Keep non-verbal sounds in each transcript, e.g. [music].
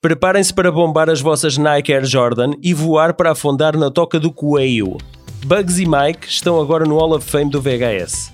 Preparem-se para bombar as vossas Nike Air Jordan e voar para afundar na toca do coelho. Bugs e Mike estão agora no Hall of Fame do VHS.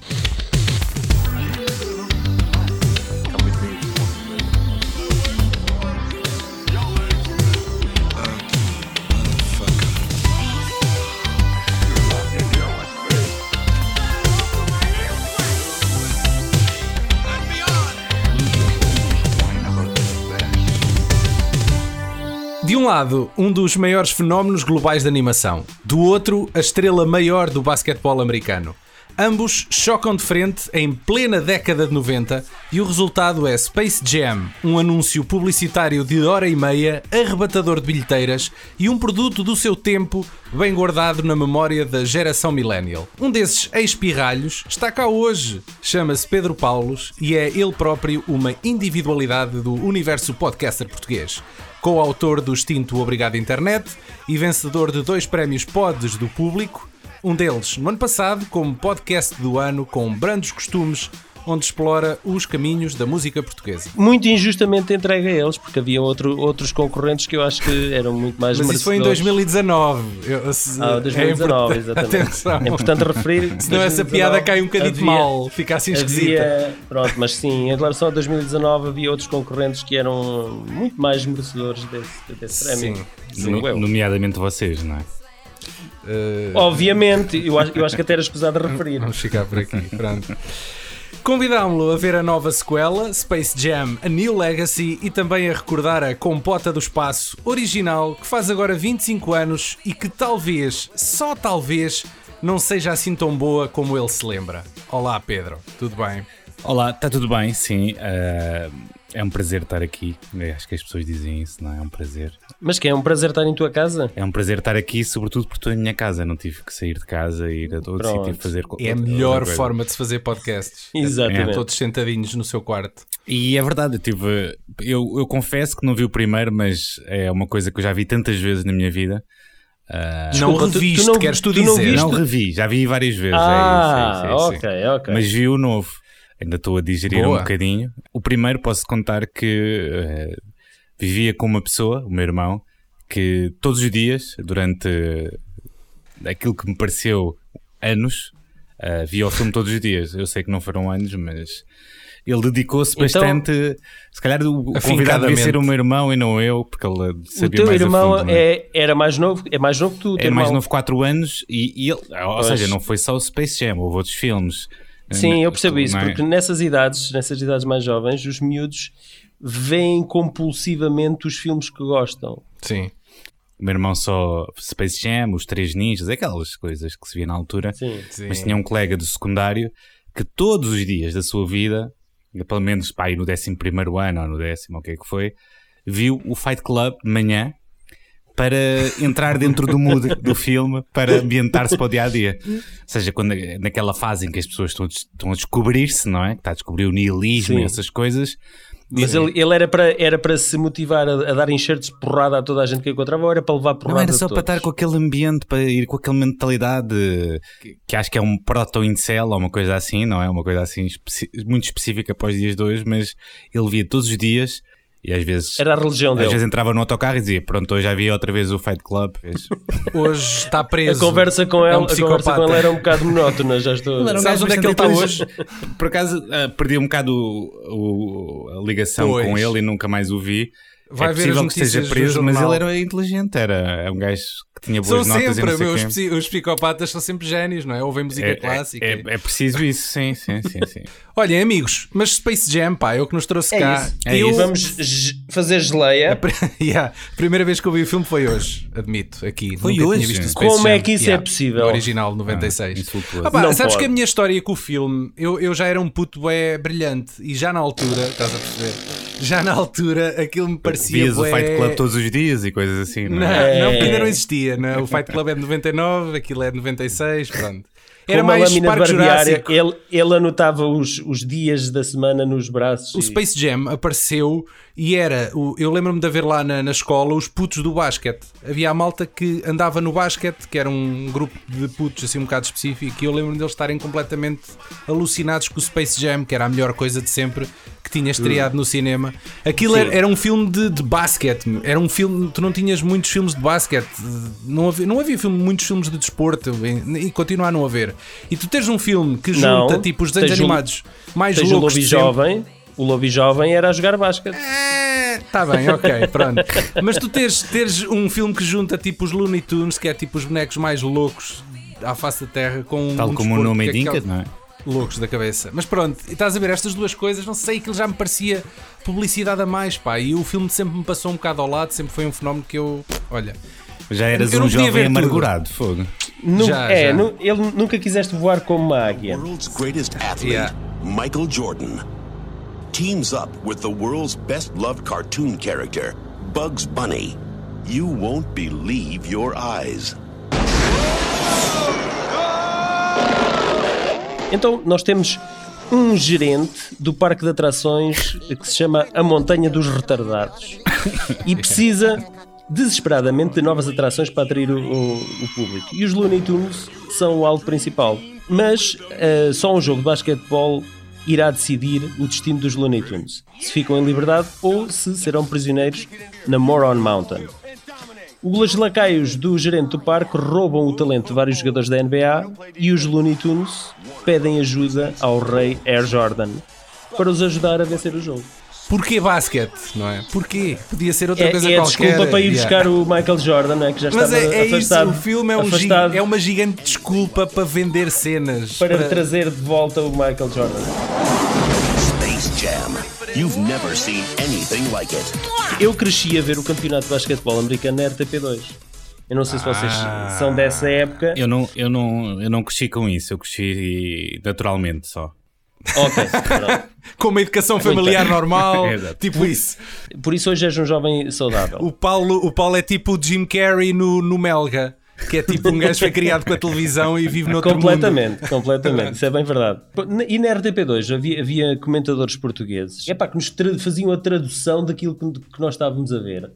Um lado, um dos maiores fenómenos globais de animação. Do outro, a estrela maior do basquetebol americano. Ambos chocam de frente em plena década de 90 e o resultado é Space Jam, um anúncio publicitário de hora e meia, arrebatador de bilheteiras e um produto do seu tempo bem guardado na memória da geração millennial. Um desses ex-pirralhos está cá hoje, chama-se Pedro Paulos e é ele próprio uma individualidade do universo podcaster português co-autor do extinto Obrigado Internet e vencedor de dois prémios Pods do público, um deles no ano passado como podcast do ano com brandos costumes onde explora os caminhos da música portuguesa. Muito injustamente entregue a eles, porque havia outro, outros concorrentes que eu acho que eram muito mais Mas isso foi em 2019. Eu, se, ah, 2019, é exatamente. Atenção. É importante referir. Senão essa piada cai um bocadinho havia, mal, fica assim esquisita. Havia, pronto, mas sim, em relação a 2019 havia outros concorrentes que eram muito mais merecedores desse, desse prémio. Sim, no, nomeadamente vocês, não é? Uh... Obviamente, eu acho, eu acho que até era escusado de referir. Vamos ficar por aqui, pronto. Convidámo-lo a ver a nova sequela, Space Jam A New Legacy, e também a recordar a Compota do Espaço original, que faz agora 25 anos e que talvez, só talvez, não seja assim tão boa como ele se lembra. Olá, Pedro, tudo bem? Olá, está tudo bem, sim. Uh, é um prazer estar aqui. Acho que as pessoas dizem isso, não é? É um prazer. Mas que é um prazer estar em tua casa? É um prazer estar aqui, sobretudo porque estou em minha casa. Não tive que sair de casa e ir a todo sítio fazer É a melhor forma de se fazer podcasts. [laughs] Exatamente. É, todos sentadinhos no seu quarto. E é verdade, eu tive. Eu, eu confesso que não vi o primeiro, mas é uma coisa que eu já vi tantas vezes na minha vida. Uh, não reviste, tu, tu não, queres tu, tu dizer? Não, não, revi, já vi várias vezes. Ah, é isso, é isso, é ok, Mas vi o novo ainda estou a digerir Boa. um bocadinho. O primeiro posso contar que uh, vivia com uma pessoa, o meu irmão, que todos os dias, durante aquilo que me pareceu anos, uh, via o filme todos os dias. Eu sei que não foram anos, mas ele dedicou-se então, bastante. Se calhar o convidado devia ser o meu irmão e não eu, porque ele sabia o teu mais irmão fundo, é? é, era mais novo, é mais novo que tu. É mais novo 4 anos e, e ele, ou pois. seja, não foi só o Space Jam, houve outros filmes. Sim, eu percebo isso, é? porque nessas idades, nessas idades mais jovens, os miúdos veem compulsivamente os filmes que gostam. Sim. O meu irmão só Space Jam, os Três Ninjas, aquelas coisas que se via na altura. Sim. Mas tinha um colega do secundário que todos os dias da sua vida, pelo menos pá, no 11 ano ou no décimo, o que é que foi, viu o Fight Club de manhã para entrar dentro do mood do filme, para ambientar-se para o dia a dia. Ou seja, quando, naquela fase em que as pessoas estão, estão a descobrir-se, não é? Que está a descobrir o nihilismo Sim. e essas coisas. Mas ele, ele, era, para, era para se motivar a, a, dar enxertos de porrada a toda a gente que encontrava ou era para levar porrada Não, era só para estar com aquele ambiente, para ir com aquela mentalidade que, que acho que é um proto-incel ou uma coisa assim, não é? Uma coisa assim muito específica para os dias de hoje, mas ele via todos os dias e às vezes. Era a religião dele. Às vezes entrava no autocarro e dizia: Pronto, hoje já vi outra vez o Fight Club. [laughs] Hoje está preso. A conversa com ele, é um a conversa com ele era um bocado monótona, já estou. Não, Sabes onde é que ele está hoje? Por acaso uh, perdi um bocado o, o, a ligação pois. com ele e nunca mais o vi. Vai é possível que esteja preso, mas ele era inteligente, era um gajo tinha boas são notas. Sempre, os, os, psicopatas são sempre génios, não é? Ouvem música é, clássica. É, é, é, preciso isso, sim, sim, sim. sim. [laughs] Olhem, amigos, mas Space Jam, pá, é o que nos trouxe é cá. Isso. É eu... Vamos fazer geleia. A, [laughs] yeah, a primeira vez que eu vi o filme foi hoje, admito, aqui. Foi Nunca hoje. Visto Como Jam. é que isso é yeah, é possível? original, 96. Ah, ah, pá, sabes pode. que a minha história com o filme, eu, eu já era um puto é brilhante e já na altura, estás a perceber? Já na altura aquilo me parecia. Vias bué... o Fight Club todos os dias e coisas assim, não é? Não, não porque ainda não existia, não é? O Fight Club é de 99, aquilo é de 96, pronto. Era Com mais lâmina Parque Jurássico. Ele, ele anotava os, os dias da semana nos braços. O e... Space Jam apareceu e era. O, eu lembro-me de haver lá na, na escola os putos do basquete. Havia a malta que andava no basquete, que era um grupo de putos assim um bocado específico, e eu lembro-me deles estarem completamente alucinados com o Space Jam, que era a melhor coisa de sempre tinha estreado no cinema. Aquilo era, era, um filme de, de basquete. Era um filme. Tu não tinhas muitos filmes de basquete. Não havia, não havia filme, muitos filmes de desporto e continua a não haver. E tu tens um filme que junta não, tipo os desenhos animados um, mais loucos. O Lobby Jovem. O Lobby Jovem era a jogar basquete. É, tá bem, ok, pronto. Mas tu teres, teres um filme que junta tipo os Looney Tunes, que é tipo os bonecos mais loucos à face da Terra, com Tal um como o nome indica, não é? Loucos da cabeça. Mas pronto, estás a ver estas duas coisas, não sei, aquilo já me parecia publicidade a mais, pá. E o filme sempre me passou um bocado ao lado, sempre foi um fenómeno que eu. Olha. Já eras um jovem amargurado, fogo. Nu já, é, já. Nu ele nunca quiseste voar como uma águia. World's greatest athlete, yeah. Michael Jordan, teams up with the world's best loved cartoon character, Bugs Bunny. You won't believe your eyes. Então, nós temos um gerente do parque de atrações que se chama A Montanha dos Retardados [laughs] e precisa desesperadamente de novas atrações para atrair o, o, o público. E os Looney Tunes são o alvo principal. Mas uh, só um jogo de basquetebol irá decidir o destino dos Looney Tunes. Se ficam em liberdade ou se serão prisioneiros na Moron Mountain. Os lacaios do gerente do parque roubam o talento de vários jogadores da NBA e os Looney Tunes pedem ajuda ao rei Air Jordan para os ajudar a vencer o jogo. Porquê basquete, não é? Porquê? Podia ser outra é, coisa é qualquer. desculpa para ir buscar o Michael Jordan, não é? Que já Mas estava é, é afastado. Isso, o filme é, um é uma gigante desculpa para vender cenas. Para, para trazer de volta o Michael Jordan. Space Jam. You've never seen anything like it. Eu cresci a ver o campeonato de basquetebol americano na RTP2. Eu não sei se vocês ah. são dessa época. Eu não, eu, não, eu não cresci com isso, eu cresci naturalmente só. Ok, [laughs] com uma educação familiar normal, [laughs] tipo isso. Por isso hoje és um jovem saudável. O Paulo, o Paulo é tipo o Jim Carrey no, no Melga. Que é tipo um gajo foi criado com a televisão e vive noutro completamente, mundo. Completamente, isso é bem verdade. E na RTP2 havia, havia comentadores portugueses epá, que nos faziam a tradução daquilo que, que, nós estávamos a ver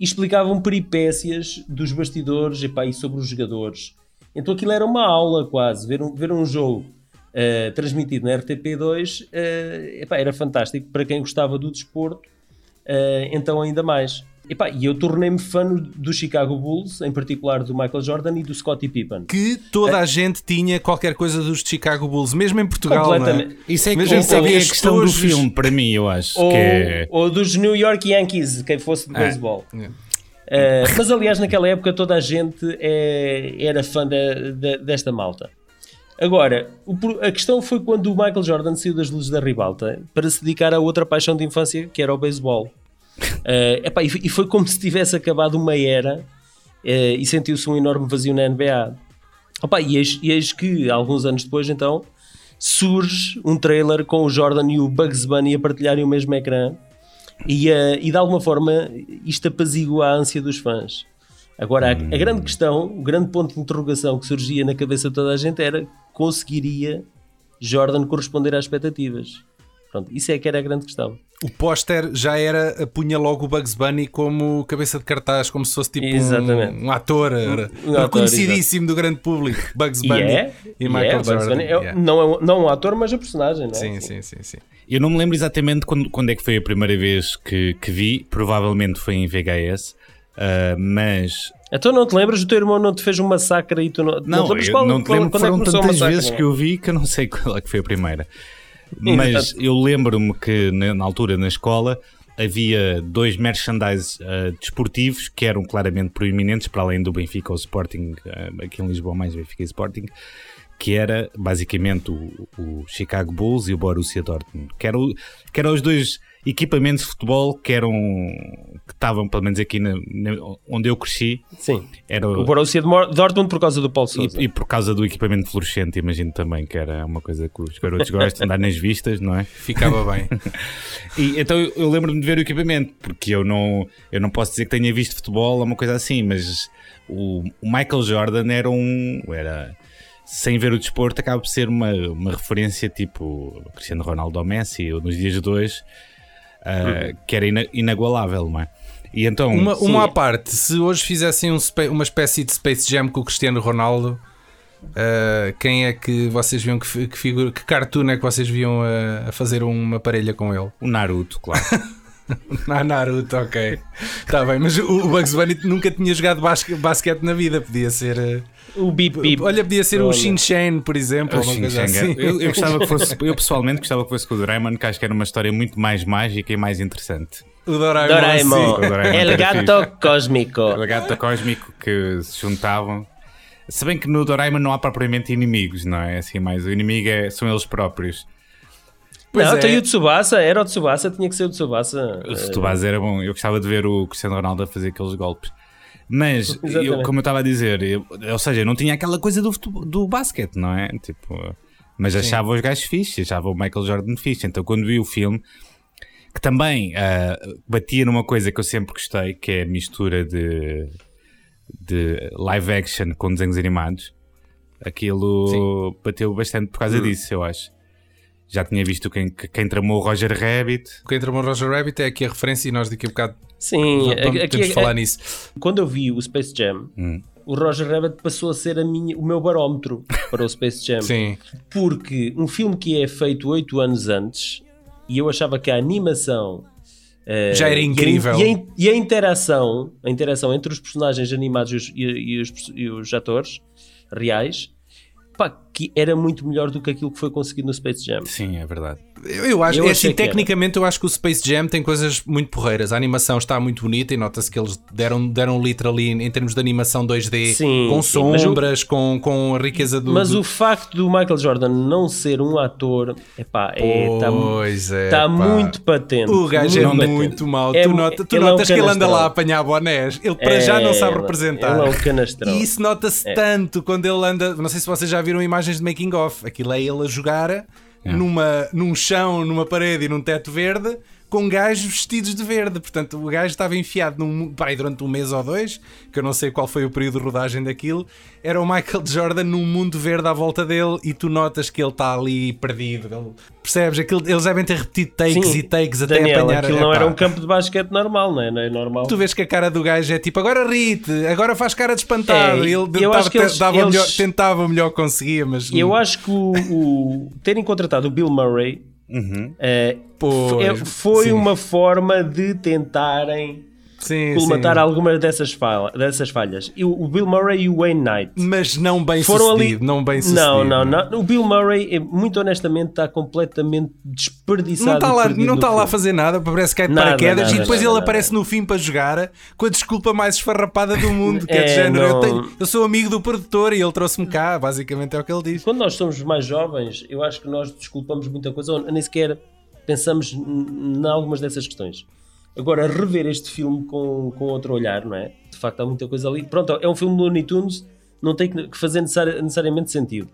e explicavam peripécias dos bastidores epá, e sobre os jogadores. Então aquilo era uma aula quase, ver um, ver um jogo uh, transmitido na RTP2 uh, eh, era fantástico para quem gostava do desporto, uh, então ainda mais. Epá, e eu tornei-me fã do Chicago Bulls, em particular do Michael Jordan e do Scottie Pippen. Que toda a gente tinha qualquer coisa dos Chicago Bulls, mesmo em Portugal. Completamente. É? Isso é, que, isso é, a questão do filme, para mim, eu acho. Ou, é... ou dos New York Yankees, quem fosse de é. beisebol. Uh, mas aliás, naquela época toda a gente é, era fã de, de, desta malta. Agora, o, a questão foi quando o Michael Jordan saiu das luzes da ribalta para se dedicar a outra paixão de infância que era o beisebol. Uh, epá, e foi como se tivesse acabado uma era uh, e sentiu-se um enorme vazio na NBA. Opa, e, eis, e eis que, alguns anos depois, então, surge um trailer com o Jordan e o Bugs Bunny a partilharem o mesmo ecrã e, uh, e de alguma forma isto apazigua a ânsia dos fãs. Agora, a, a, grande questão, o grande ponto de interrogação que surgia na cabeça de toda a gente era conseguiria Jordan corresponder às expectativas? Pronto, isso é que era a grande questão. O póster já era, punha logo o Bugs Bunny como cabeça de cartaz, como se fosse tipo um, um, ator, um, um conhecidíssimo do grande público. Bugs Bunny yeah, e Michael yeah, Jordan. É, yeah. não, é, não um ator, mas a personagem, não é? Sim, sim, sim, sim. Eu não me lembro exatamente quando, quando é que foi a primeira vez que, que vi, provavelmente foi em VHS, uh, ah, mas então não te lembras? O teu irmão não te fez um massacre e tu não. Não, não, te, qual, não te lembro, qual, foram é tantas vezes que eu vi que eu não sei [laughs] qual é que foi a primeira. Mas eu lembro-me que na altura na escola havia dois merchandise uh, desportivos que eram claramente proeminentes, para além do Benfica ou Sporting, uh, aqui em Lisboa mais Benfica e Sporting, que era basicamente o, o, Chicago Bulls e o Borussia Dortmund, que, era o, que eram os dois equipamentos de futebol que eram estavam pelo menos aqui na, na, onde eu cresci. Sim. Era o Borussia Dortmund por causa do Paulo Sousa. E, e, por causa do equipamento fluorescente, imagino também que era uma coisa que os garotos gostam de andar nas vistas, não é? Ficava bem. [laughs] e então eu, eu lembro-me de ver o equipamento, porque eu não eu não posso dizer que tenha visto futebol ou uma coisa assim, mas o, o Michael Jordan era um era sem ver o desporto, acaba por ser uma, uma referência tipo Cristiano Ronaldo ou Messi, ou nos dias de hoje, uh, que era ina inagualável, não é? E então, uma, uma à parte, se hoje fizessem um, uma espécie de Space Jam com o Cristiano Ronaldo, Uh, quem é que vocês viam que, que figura, que cartoon é que vocês viam a, a fazer uma parelha com ele? O Naruto, claro. [laughs] [laughs] Na Naruto, ok. Está bem, mas o Bugs Bunny nunca tinha jogado basque, basquete na vida, podia ser. Uh, o Bip Bip. Olha, podia ser Olha. o Shin Shan, por exemplo. Shin assim. eu, eu, gostava que fosse, [laughs] eu pessoalmente gostava que fosse com o Doraemon, que acho que era uma história muito mais mágica e mais interessante. O Doraemon. Doraemon. O Doraemon El gato cósmico. El gato cósmico que se juntavam. Se bem que no Doraemon não há propriamente inimigos, não é? Assim, mais o inimigo é, são eles próprios. Pois não, é. tem o Tsubasa, era o Tsubasa, tinha que ser o Tsubasa. O Tsubasa era bom, eu gostava de ver o Cristiano Ronaldo a fazer aqueles golpes. Mas, [laughs] eu, como eu estava a dizer, eu, ou seja, eu não tinha aquela coisa do, do basquete, não é? Tipo, mas Sim. achava os gajos fixes, achava o Michael Jordan fixe. Então, quando vi o filme, que também uh, batia numa coisa que eu sempre gostei, que é a mistura de, de live action com desenhos animados, aquilo Sim. bateu bastante por causa hum. disso, eu acho. Já tinha visto quem, quem tramou o Roger Rabbit. Quem tramou o Roger Rabbit é aqui a referência e nós daqui a bocado Sim, vamos, aqui, temos falar nisso. Quando eu vi o Space Jam, hum. o Roger Rabbit passou a ser a minha, o meu barómetro para o Space Jam. [laughs] Sim. Porque um filme que é feito oito anos antes e eu achava que a animação Uh, já era incrível. E a, e, a, e a, interação, a interação entre os personagens animados e os, e os, e os atores reais pá, que era muito melhor do que aquilo que foi conseguido no Space Jam. Sim, é verdade. Eu, eu acho, eu é assim, tecnicamente eu acho que o Space Jam tem coisas muito porreiras. A animação está muito bonita e nota-se que eles deram, deram literally em termos de animação 2D, sim, com sombras, o, com, com a riqueza do. Mas do... o facto do Michael Jordan não ser um ator, epá, é, está é, tá muito patente. O gajo muito é muito mau. É, tu, nota, tu notas é um que ele anda lá a apanhar bonés. Ele para já não sabe representar. Ele é um canastrão. E isso nota-se é. tanto quando ele anda. Não sei se vocês já viram imagens de making off. Aquilo é ele a jogar é. numa, num chão, numa parede e num teto verde com gajos vestidos de verde. Portanto, o gajo estava enfiado num, pai, durante um mês ou dois, que eu não sei qual foi o período de rodagem daquilo. Era o Michael [laughs] Jordan num mundo verde à volta dele e tu notas que ele está ali perdido. Ele, percebes? Aquilo, eles devem ter repetido takes Sim, e takes Daniel, até apanhar. Aquilo não era um campo de basquete normal, não é? Não é normal. Tu vês que a cara do gajo é tipo agora rite, agora faz cara de espantado. É, ele eu acho que eles, eles... melhor, tentava melhor, conseguia, mas. Eu acho que o, o terem contratado o Bill Murray Uhum. Uh, pois, foi sim. uma forma de tentarem sim, colmatar sim. algumas dessas, falha, dessas falhas. E o, Bill Murray e o Wayne Knight. Mas não bem foram sucedido, ali... não bem sucedido. Não, não, não. O Bill Murray, é, muito honestamente, está completamente desperdiçado. Não está lá, não está lá a fazer nada, parece que é de nada, paraquedas nada, e depois nada, ele aparece no fim para jogar com a desculpa mais esfarrapada do mundo, que é, [laughs] é de género. Eu, tenho, eu, sou amigo do produtor e ele trouxe-me cá, basicamente é o que ele diz. Quando nós somos mais jovens, eu acho que nós desculpamos muita coisa, ou nem sequer pensamos em algumas dessas questões. Agora, rever este filme com, com outro olhar, não é? De facto, há muita coisa ali. Pronto, é um filme do Looney Tunes, não tem que fazer necessariamente sentido.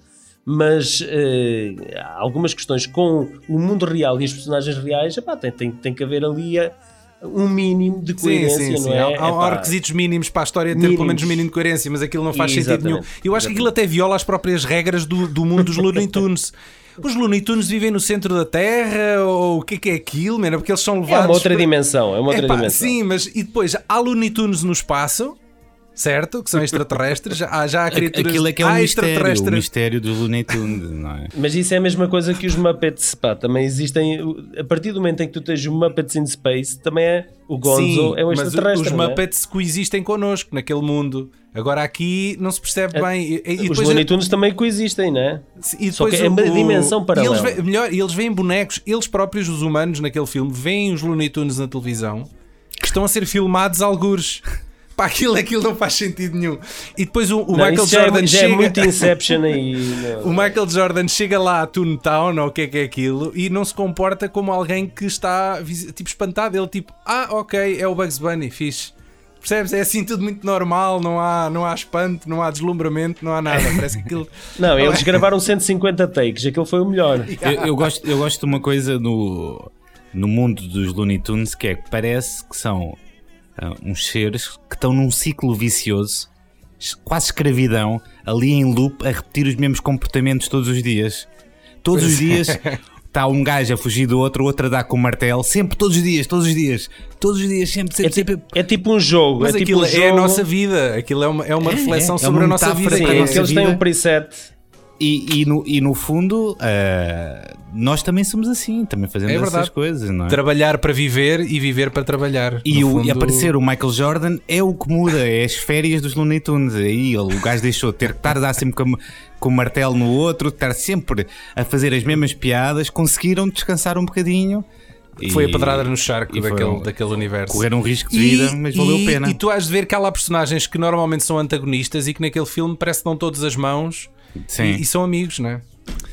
Mas há algumas questões com o mundo real e os personagens reais, epá, tem, tem, tem que haver ali a, um mínimo de coerência, sim, sim, sim. não é? Há, há requisitos mínimos para a história ter mínimos. pelo menos um mínimo de coerência, mas aquilo não faz Exatamente. sentido nenhum. Eu acho que aquilo até viola as próprias regras do, do mundo dos Looney Tunes. Os Looney Tunes vivem no centro da Terra? Ou o que é, que é aquilo, mano? Porque eles são levados. É uma outra para... dimensão, é uma outra Epá, dimensão. Sim, mas e depois há Looney Tunes no espaço, certo? Que são extraterrestres. Já, já há criaturas Aquilo é que é um mistério, o mistério dos Looney Tunes, não é? Mas isso é a mesma coisa que os Muppets, pá, também existem. A partir do momento em que tu tens o Muppets in Space, também é. O Gonzo Sim, é um extraterrestre. Mas os é? Muppets é? coexistem connosco naquele mundo. Agora aqui não se percebe é, bem. E, e os Looney Tunes também coexistem, não é? E Só que é uma dimensão para eles veem, melhor, eles veem bonecos, eles próprios, os humanos naquele filme, veem os Looney Tunes na televisão que estão a ser filmados algures. [laughs] Pá, aquilo, aquilo não faz sentido nenhum. E depois o, o não, Michael Jordan é, chega. É muito Inception aí. [laughs] o Michael Jordan chega lá a Toontown, ou o que é que é aquilo, e não se comporta como alguém que está tipo espantado. Ele tipo, ah, ok, é o Bugs Bunny, fixe. Percebes? É assim tudo muito normal, não há, não há espanto, não há deslumbramento, não há nada. Parece que aquilo. [laughs] não, eles gravaram 150 takes, aquilo foi o melhor. Eu, eu, gosto, eu gosto de uma coisa no, no mundo dos Looney Tunes que é que parece que são uh, uns seres que estão num ciclo vicioso, quase escravidão, ali em loop, a repetir os mesmos comportamentos todos os dias. Todos os dias. está um gajo a fugir do outro, o outro a dar com o martelo, sempre, todos os dias, todos os dias, todos os dias, sempre, sempre. É, sempre. Tipo, é tipo um jogo. Mas é aquilo tipo um é jogo. a nossa vida, aquilo é uma, é uma É, reflexão é, é sobre uma a nossa vida. Sim, é eles têm um preset. E, e, no, e no fundo, uh, nós também somos assim, também fazemos É essas coisas, não é? Trabalhar para viver e viver para trabalhar. E, No o, fundo- e aparecer o Michael Jordan é o que muda, é as férias dos Looney Tunes. Aí o gajo deixou de ter que estar a dar sempre com, com o martelo no outro, estar sempre a fazer as mesmas piadas, conseguiram descansar um bocadinho. e- Foi a pedrada no charco e daquele, um- daquele universo. Correram um risco de vida, mas valeu e- a pena. E tu has de ver que há lá personagens que normalmente são antagonistas e que naquele filme parece que dão todas as mãos Sim. e, e são amigos, não é?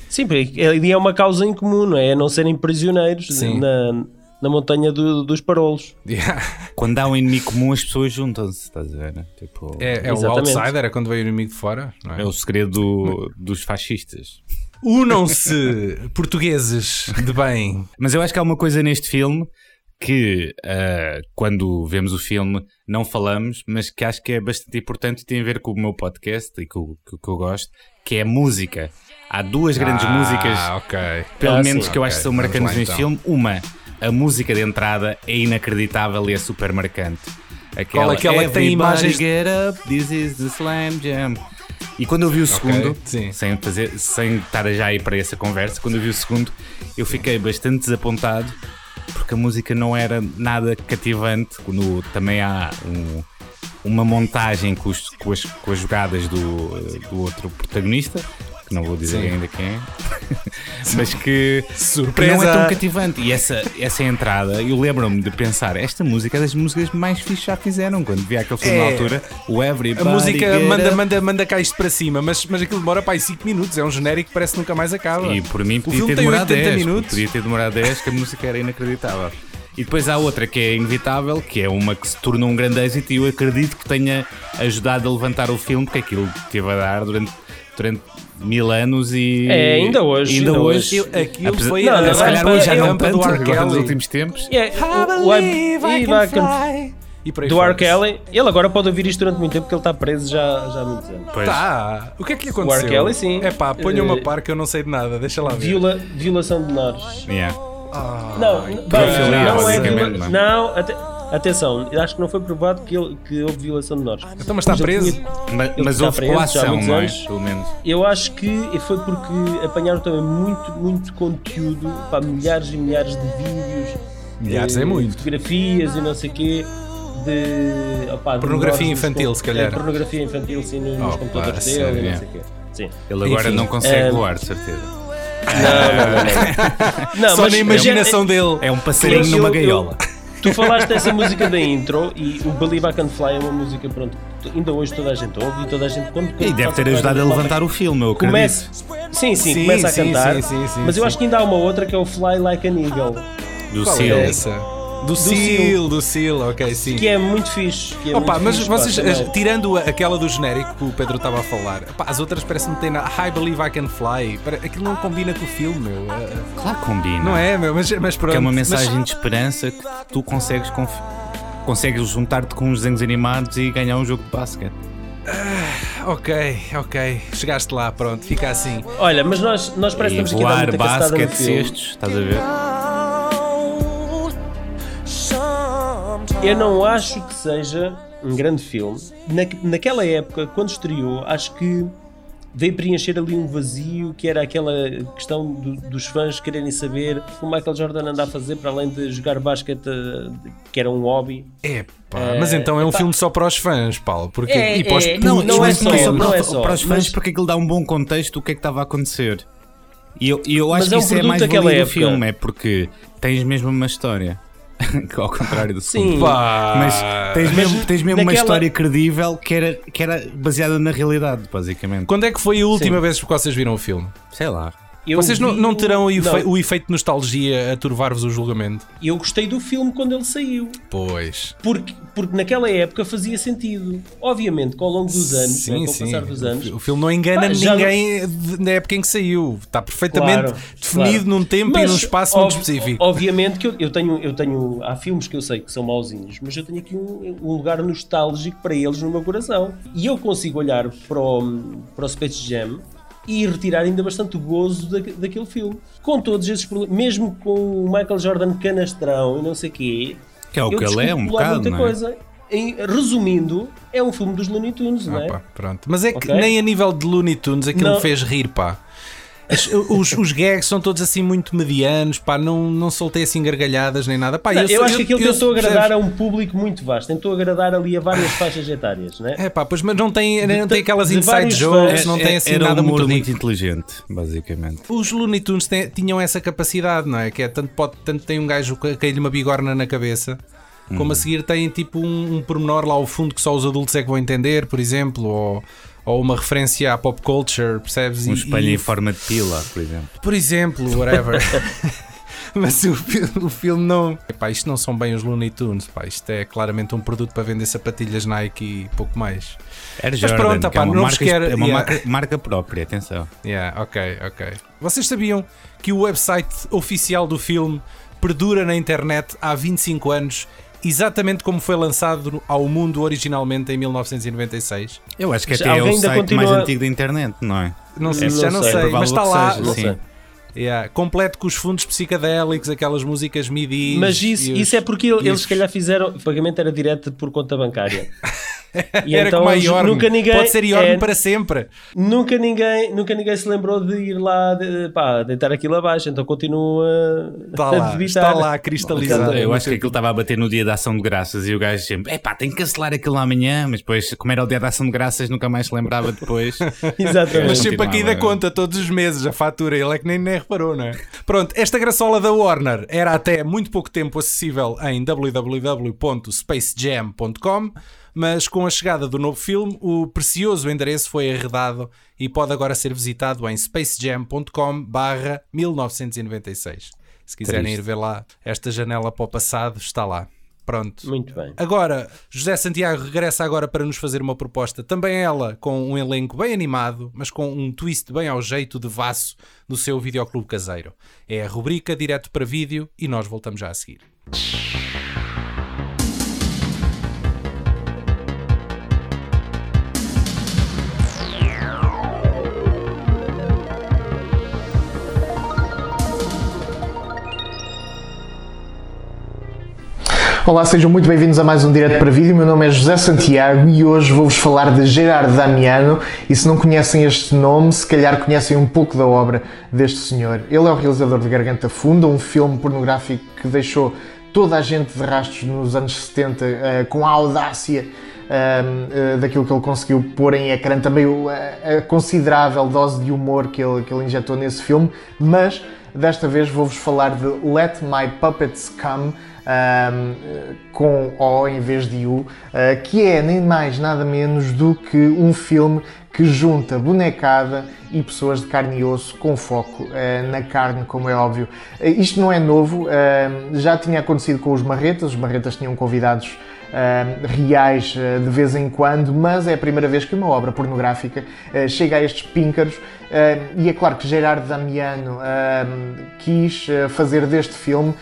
Sim, porque ali é uma causa em comum, não é? É não serem prisioneiros Sim. na, na montanha do- dos parolos. [laughs] Quando há um inimigo comum, as pessoas juntam-se, estás a ver? né? Tipo, É, é o outsider, é quando veio o inimigo de fora. Não é? é o segredo do- dos fascistas. Unam-se, [laughs] portugueses de bem. Mas eu acho que há uma coisa neste filme que ah, quando vemos o filme não falamos, mas que acho que é bastante importante e tem a ver com o meu podcast e com o que, que eu gosto, que é a música. Há duas grandes músicas, Ah, ok. pelo Ah, menos sim. que eu acho que são marcantes neste então. filme. Uma, a música de entrada é inacreditável e é super marcante. Aquela, Qual é aquela que tem imagens- Get up, this is the Slam Jam. E quando eu vi o segundo, sim. sem, fazer, sem estar já aí para essa conversa, quando eu vi o segundo, eu fiquei bastante desapontado porque a música não era nada cativante. Quando também há um- uma montagem com, os- com as, com as jogadas do, do outro protagonista, que não vou dizer Sim. ainda quem é, [laughs] mas que, Surpresa! não é tão cativante. E essa, essa entrada, eu lembro-me de pensar: esta música é das músicas mais fixas que já fizeram. Quando vi aquele filme É. na altura, o Everybody. A música manda, manda, manda cá isto para cima, mas, mas aquilo demora para aí 5 minutos. É um genérico que parece que nunca mais acaba. E por mim o podia filme ter demorado 80 10. minutos. Podia ter demorado 10, que a música era inacreditável. E depois há outra que é inevitável, que é uma que se tornou um grande êxito e eu acredito que tenha ajudado a levantar o filme, porque aquilo teve a dar durante, durante mil anos e. É, ainda hoje, Ainda, ainda hoje. hoje. Aquilo Apesar- foi Não, a não, se calhar hoje já é não tanto, agora nos últimos tempos. É, o, o, I- I E do. R. Kelly, ele agora pode ouvir isto durante muito tempo porque ele está preso já, já há muitos anos. Pois. Tá, o que é que lhe aconteceu? R. Kelly, sim. É pá, ponha uma Eh, par que eu não sei de nada, deixa lá ver. Viola, violação de menores. Yeah. Não, bem, não é não ate- atenção, acho que não foi provado que, ele, que houve violação de menores. Então, mas está preso? tinha- Mas, houve preso coação, não é? Pelo menos. Eu acho que foi porque apanharam também muito, muito conteúdo, pá, milhares e milhares de vídeos, Milhares de é muito. fotografias e não sei o quê. De, de Pornografia menores nos infantil, com- se calhar. É, pornografia infantil, sim, nos, Oh, computadores sério, dele e é. não sei o quê. Sim. Ele agora Enfim, não consegue eh, voar, de certeza. Não, não, não. não. Só mas- na imaginação dele. É um passarinho Eu- numa eu- gaiola. Tu falaste dessa música da intro e o Believe I Can Fly é uma música, pronto, ainda hoje toda a gente ouve e toda a gente quando, quando E deve ter ajudado a levantar o filme, eu acredito. Começa, sim, sim, Sim, começa a cantar, sim, sim, sim, mas eu acho que ainda há uma outra que é o Fly Like an Eagle, Do Qual Seal. é essa? Do Seal, do Seal, ok, sim. que é muito fixe. Que é Opa, muito mas fixe, pá, vocês, as- tirando aquela do genérico que o Pedro estava a falar, pá, as outras parece-me que tem na I Believe I Can Fly. Aquilo não combina com o filme, meu. É- Claro que combina. Não é, meu? Mas, mas pronto. Que é uma Mas- mensagem de esperança que tu consegues conf... consegues juntar-te com os desenhos animados e ganhar um jogo de basquete. ok, ok. Chegaste lá, pronto, fica assim. Olha, mas nós, nós parece que E temos aqui a dar muita basquete, cestos, estás a ver? Eu não acho que seja um grande filme. Na, naquela época, quando estreou, acho que veio preencher ali um vazio que era aquela questão do- dos fãs quererem saber o que o Michael Jordan anda a fazer para além de jogar basquete, eh, que era um hobby. É, pá, mas então é um epá. filme só para os fãs, Paulo. Porque, É, e para os é, não, não é só, não é para, só, para os fãs, mas- porque aquilo dá um bom contexto do que é que estava a acontecer. E eu, eu acho Mas que é um isso é mais daquela do época. filme, é porque tens mesmo uma história. [laughs] Ao contrário do Sim. Pá, Mas tens mesmo, tens mesmo uma história credível que era, que era baseada na realidade, basicamente. Quando é que foi a última Sim. vez que vocês viram o filme? Sei lá. Eu Vocês não, não terão o, efe- não, o efeito de nostalgia a turvar-vos o julgamento? Eu gostei do filme quando ele saiu. Pois. Porque, porque naquela época fazia sentido. Obviamente que ao longo dos anos, Sim, né, com o passar dos anos, O filme não engana Pá, ninguém de- na época em que saiu. Está perfeitamente Claro, definido claro. num tempo e Mas, num espaço muito específico. Obviamente que eu, eu tenho, eu tenho. Há filmes que eu sei que são mauzinhos, mas eu tenho aqui um, um lugar nostálgico para eles no meu coração. E eu consigo olhar para o, para o Space Jam e retirar ainda bastante gozo da, daquele filme. Com todos esses problemas, mesmo com o Michael Jordan canastrão e não sei o quê. Que é o que ele é, um bocado. Muita não é? coisa. Em, resumindo, é um filme dos Looney Tunes, não é? Pá, pronto. Mas é que okay? nem a nível de Looney Tunes aquilo não. me fez rir, pá. Os, os gags são todos assim muito medianos, pá, não, não soltei assim gargalhadas nem nada. Pá, não, eu, eu, acho que aquilo eu, tentou agradar a um público muito vasto, tentou agradar ali a várias faixas etárias, né? É pá, pois mas não tem, não tem aquelas inside jokes, não tem assim era nada muito, muito inteligente, basicamente. Os Looney Tunes têm, tinham essa capacidade, não é? Que é tanto, pode, tanto tem um gajo que cai-lhe uma bigorna na cabeça como a hum. seguir tem tipo um, um pormenor lá ao fundo que só os adultos é que vão entender, por exemplo, ou ou uma referência à pop culture, percebes? Um espelho e, em forma de pila, por exemplo. Por exemplo, whatever. [laughs] [laughs] Mas o, o, filme não. Epá, isto não são bem os Looney Tunes, pá, isto é claramente um produto para vender sapatilhas Nike e pouco mais. Era Jordan, Mas pronto, é uma, não marca, quer... é uma yeah. marca, marca, própria, atenção. Yeah, ok, ok. Vocês sabiam que o website oficial do filme perdura na internet há 25 anos exatamente como foi lançado ao mundo originalmente em 1996. Eu acho que até é o site continua... mais antigo da internet, não é? Não sei, é, já não sei, sei mas está lá. Seja, Yeah. Completo com os fundos psicadélicos, aquelas músicas MIDI. Mas isso, os, isso é porque eles, se calhar fizeram. O pagamento era direto por conta bancária. [laughs] E Era então, como a Yorn. Nunca ninguém, Pode ser Yorn é, para sempre. Nunca ninguém, nunca ninguém se lembrou de ir lá, de, pá, deitar aquilo abaixo, então continua está [laughs] a lá, Está lá cristalizado. Eu acho que aquilo estava a bater no dia da ação de graças e o gajo sempre, é pá, tem que cancelar aquilo amanhã, mas depois, como era o dia da ação de graças, nunca mais se lembrava depois. [laughs] Exatamente. Mas sempre aqui da conta, todos os meses, a fatura, ele é que nem, nem reparou, não é? Pronto, esta graçola da Warner era até muito pouco tempo acessível em www.spacejam.com mas com a chegada do novo filme, o precioso endereço foi arredado e pode agora ser visitado em spacejam.com 1996. Se quiserem Triste. ir ver lá esta janela para o passado, está lá. Pronto. Muito bem. Agora, José Santiago regressa agora para nos fazer uma proposta, também ela com um elenco bem animado, mas com um twist bem ao jeito de Vasso no seu videoclube caseiro. É a rubrica direto para vídeo e nós voltamos já a seguir. Olá, sejam muito bem-vindos a mais um Direto para Vídeo. Meu nome é José Santiago e hoje vou-vos falar de Gerard Damiano. E se não conhecem este nome, se calhar conhecem um pouco da obra deste senhor. Ele é o realizador de Garganta Funda, um filme pornográfico que deixou toda a gente de rastros nos anos 70 uh, com a audácia uh, daquilo que ele conseguiu pôr em ecrã, também a considerável dose de humor que ele, que ele injetou nesse filme, mas desta vez vou-vos falar de Let My Puppets Come um, com O em vez de U, uh, que é nem mais nada menos do que um filme que junta bonecada e pessoas de carne e osso com foco uh, na carne, como é óbvio. Uh, isto não é novo, já tinha acontecido com os Marretas, os Marretas tinham convidados uh, reais uh, de vez em quando, mas é a primeira vez que uma obra pornográfica uh, chega a estes píncaros e é claro que Gerard Damiano quis fazer deste filme,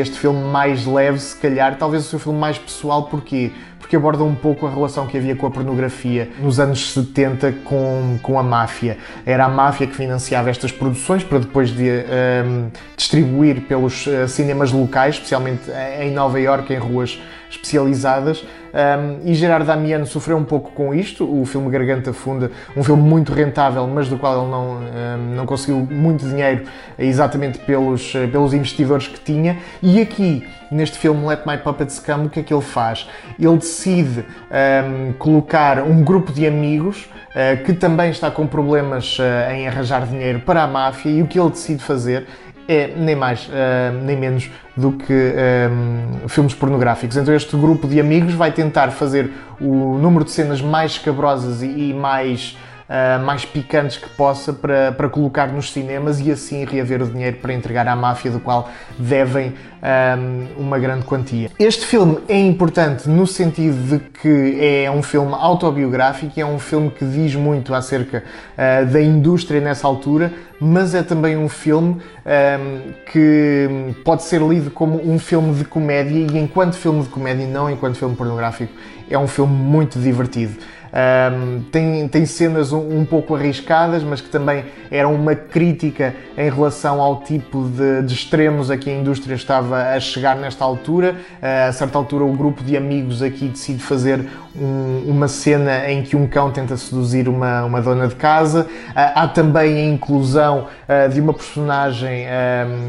este filme mais leve, se calhar, talvez o seu filme mais pessoal, porquê? porque aborda um pouco a relação que havia com a pornografia nos anos 70 com, com a máfia. Era a máfia que financiava estas produções para depois de um, distribuir pelos cinemas locais, especialmente em Nova York, em ruas especializadas. Um, e Gerard Damiano sofreu um pouco com isto, o filme Garganta Funda, um filme muito rentável, mas do qual ele não, um, não conseguiu muito dinheiro exatamente pelos, pelos investidores que tinha. E aqui, neste filme Let My Puppets Come, o que é que ele faz? Ele decide um, colocar um grupo de amigos uh, que também está com problemas uh, em arranjar dinheiro para a máfia e o que ele decide fazer é nem mais uh, nem menos do que um, filmes pornográficos. Então este grupo de amigos vai tentar fazer o número de cenas mais escabrosas e, e mais uh, mais picantes que possa para, para colocar nos cinemas e assim reaver o dinheiro para entregar à máfia do qual devem um, uma grande quantia. Este filme é importante no sentido de que é um filme autobiográfico, é um filme que diz muito acerca uh, da indústria nessa altura, mas é também um filme um, que pode ser lido como um filme de comédia e enquanto filme de comédia, não enquanto filme pornográfico, é um filme muito divertido. Um, tem, tem cenas um, um, pouco arriscadas, mas que também eram uma crítica em relação ao tipo de, de extremos a que a indústria estava a chegar nesta altura. Uh, a certa altura, o grupo de amigos aqui decide fazer um, uma cena em que um cão tenta seduzir uma, uma dona de casa. Uh, há também a inclusão uh, de uma personagem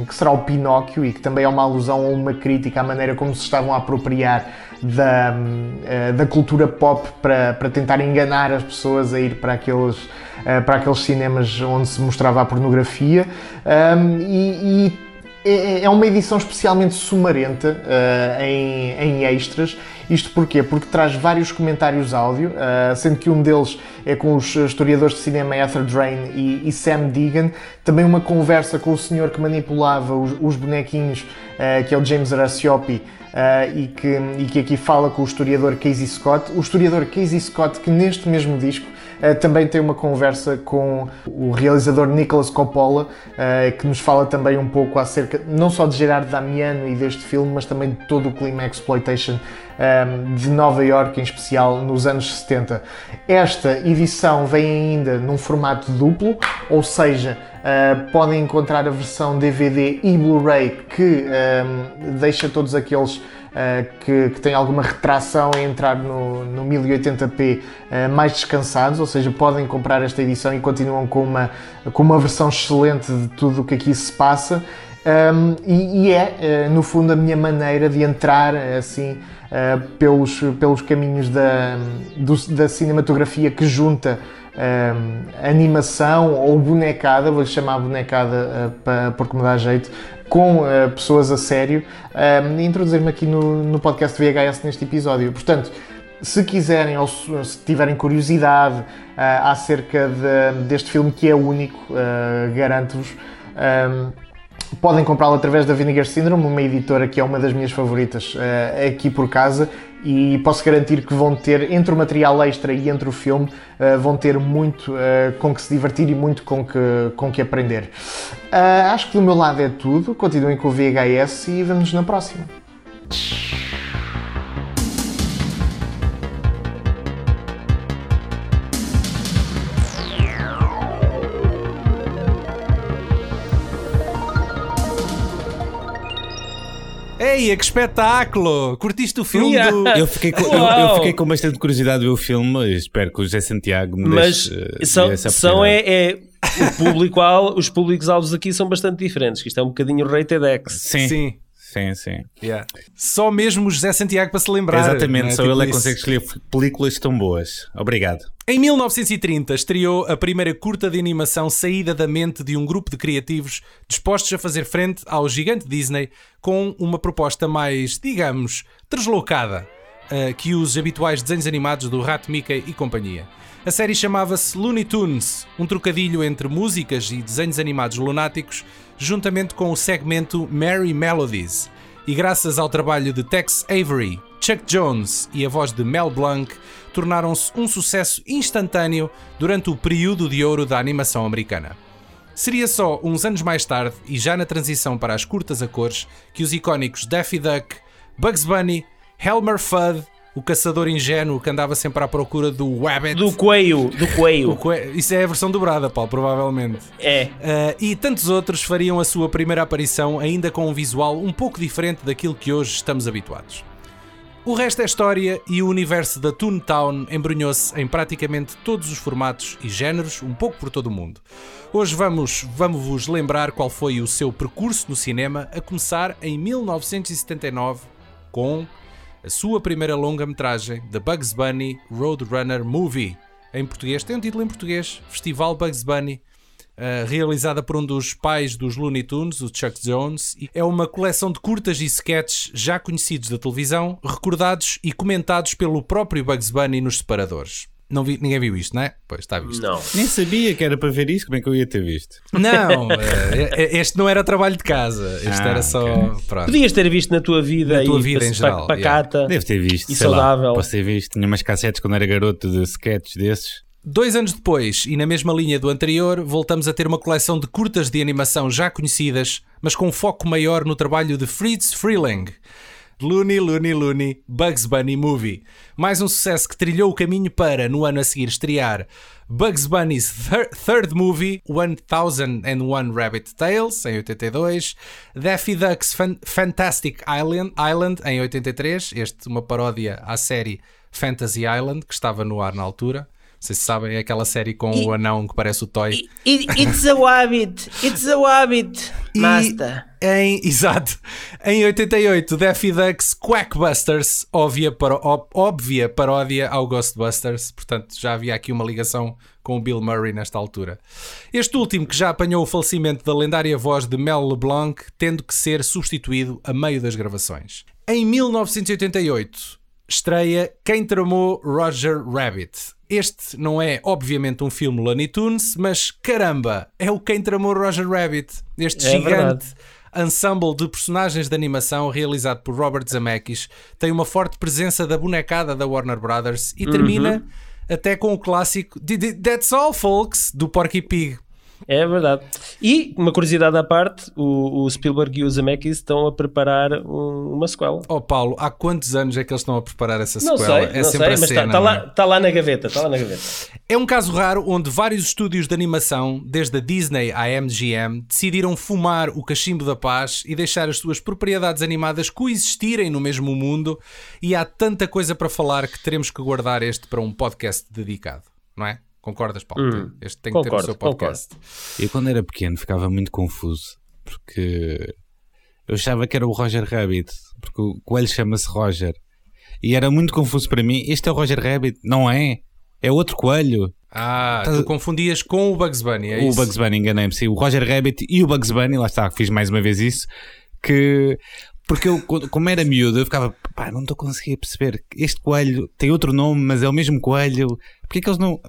que será o Pinóquio e que também é uma alusão a uma crítica à maneira como se estavam a apropriar da, uh, da cultura pop para, para tentar enganar as pessoas a ir para aqueles, uh, para aqueles cinemas onde se mostrava a pornografia. E, e é, é uma edição especialmente sumarenta uh, em, em, extras. Isto porquê? Porque traz vários comentários áudio, uh, sendo que um deles é com os historiadores de cinema Arthur Drain e, e, Sam Deegan. Também uma conversa com o senhor que manipulava os, os bonequinhos, uh, que é o James Araciopi, uh, e, que, e que aqui fala com o historiador Casey Scott. O historiador Casey Scott, que neste mesmo disco também tem uma conversa com o realizador Nicolas Coppola, uh, que nos fala também um pouco acerca não só de Gerard Damiano e deste filme, mas também de todo o clima exploitation um, de Nova York, em especial nos anos 70. Esta edição vem ainda num formato duplo, ou seja, Uh, podem encontrar a versão DVD e Blu-ray que um, deixa todos aqueles que, que, têm alguma retração e entrar no, no 1080p uh, mais descansados, ou seja, podem comprar esta edição e continuam com uma, com uma versão excelente de tudo o que aqui se passa. Um, e, e, é, no fundo, a minha maneira de entrar assim pelos, pelos caminhos da, do, da cinematografia que junta uh, animação ou bonecada, vou-lhe chamar bonecada uh, porque me dá jeito, com uh, pessoas a sério e introduzir-me aqui no, no podcast VHS neste episódio. Portanto, se quiserem ou se tiverem curiosidade uh, acerca de, deste filme que é único, uh, garanto-vos, um, podem comprá-lo através da Vinegar Syndrome, uma editora que é uma das minhas favoritas uh, aqui por casa e posso garantir que vão ter, entre o material extra e entre o filme, uh, vão ter muito uh, com que se divertir e muito com que, com que aprender. Acho que do meu lado é tudo. Continuem com o VHS e vemos na próxima. Ei, que espetáculo! Curtiste o filme yeah. do... Eu fiquei, com, eu, eu, fiquei com bastante curiosidade de ver o filme, espero que o José Santiago me Mas deixe, são, são é, é, o público, os públicos-alvos aqui são bastante diferentes, que isto é um bocadinho rated X. Sim. Sim. Sim, sim. Yeah. Só mesmo o José Santiago para se lembrar. Exatamente, né? só tipo ele é que consegue escolher películas tão boas. Obrigado. Em 1930 estreou a primeira curta de animação saída da mente de um grupo de criativos dispostos a fazer frente ao gigante Disney com uma proposta mais, digamos, deslocada uh, que os habituais desenhos animados do Rato Mickey e companhia. A série chamava-se Looney Tunes, um trocadilho entre músicas e desenhos animados lunáticos, juntamente com o segmento Merry Melodies. E graças ao trabalho de Tex Avery, Chuck Jones e a voz de Mel Blanc, tornaram-se um sucesso instantâneo durante o período de ouro da animação americana. Seria só uns anos mais tarde, e já na transição para as curtas a cores, que os icónicos Daffy Duck, Bugs Bunny, Helmer Fudd o caçador ingênuo que andava sempre à procura do Wabbit. Do coelho, do coelho. coelho. Isso é a versão dobrada, Paulo, provavelmente. É. Uh, e tantos outros fariam a sua primeira aparição ainda com um visual um pouco diferente daquilo que hoje estamos habituados. O resto é história e o universo da Toontown embrulhou-se em praticamente todos os formatos e géneros, um pouco por todo o mundo. Hoje vamos, vamos vos lembrar qual foi o seu percurso no cinema, a começar em 1979 com a sua primeira longa-metragem, The Bugs Bunny Roadrunner Movie. Em português, tem um título em português, Festival Bugs Bunny, uh, realizada por um dos pais dos Looney Tunes, o Chuck Jones. É uma coleção de curtas e sketches já conhecidos da televisão, recordados e comentados pelo próprio Bugs Bunny nos separadores. Não vi, ninguém viu isto, não é? Pois está visto. Não. Nem sabia que era para ver isto, como é que eu ia ter visto? Não, [laughs] eh, este não era trabalho de casa, este ah, era só. Okay. Podias ter visto na tua vida, na tua vida em geral. Pacata. Yeah. Deve ter visto. E saudável. Lá, posso ter visto. Tinha umas cassetes quando era garoto de sketches desses. Dois anos depois, e na mesma linha do anterior, voltamos a ter uma coleção de curtas de animação já conhecidas, mas com um foco maior no trabalho de Fritz Freeling Looney, Looney, Looney, Bugs Bunny Movie. Mais um sucesso que trilhou o caminho para, no ano a seguir, estrear Bugs Bunny's thir third movie, 1001 Rabbit Tales, em 82, Daffy Duck's Fan Fantastic Island, Island, em 83, este uma paródia à série Fantasy Island, que estava no ar na altura. Vocês sabem, é aquela série com o anão que parece o Toy. it's a Wabbit! It's a Wabbit! Master! Em, [laughs] exato. Em 88, Daffy Duck's Quackbusters, óbvia, paró óbvia paródia ao Ghostbusters. Portanto, já havia aqui uma ligação com o Bill Murray nesta altura. Este último, que já apanhou o falecimento da lendária voz de Mel LeBlanc, tendo que ser substituído a meio das gravações. Em 1988, estreia Quem Tramou Roger Rabbit. Este não é, obviamente, um filme Looney Tunes, mas caramba, é o Quem Tramou Roger Rabbit. Este é gigante verdade. ensemble de personagens de animação realizado por Robert Zemeckis tem uma forte presença da bonecada da Warner Brothers e termina uhum. até com o clássico That's All Folks do Porky Pig. É verdade. E, uma curiosidade à parte, o, o Spielberg e o Zemeckis estão a preparar um, uma sequela. Oh Paulo, há quantos anos é que eles estão a preparar essa sequela? Não sei, é não sempre sei, mas está tá lá, é? tá lá na gaveta, está lá na gaveta. É um caso raro onde vários estúdios de animação, desde a Disney à MGM, decidiram fumar o cachimbo da paz e deixar as suas propriedades animadas coexistirem no mesmo mundo e há tanta coisa para falar que teremos que guardar este para um podcast dedicado, não é? Concordas, Paulo? Hum, este tem concordo, que ter o seu podcast. Concordo. Eu, quando era pequeno, ficava muito confuso porque eu achava que era o Roger Rabbit, porque o coelho chama-se Roger. E era muito confuso para mim. Este é o Roger Rabbit? Não é? É outro coelho. Ah, tu confundias com o Bugs Bunny, é o isso? Bugs Bunny, enganei-me. Sim, o Roger Rabbit e o Bugs Bunny, lá está, fiz mais uma vez isso. Que porque eu, como era miúdo, eu ficava, pá, não estou a conseguir perceber. Este coelho tem outro nome, mas é o mesmo coelho. Porquê que eles não.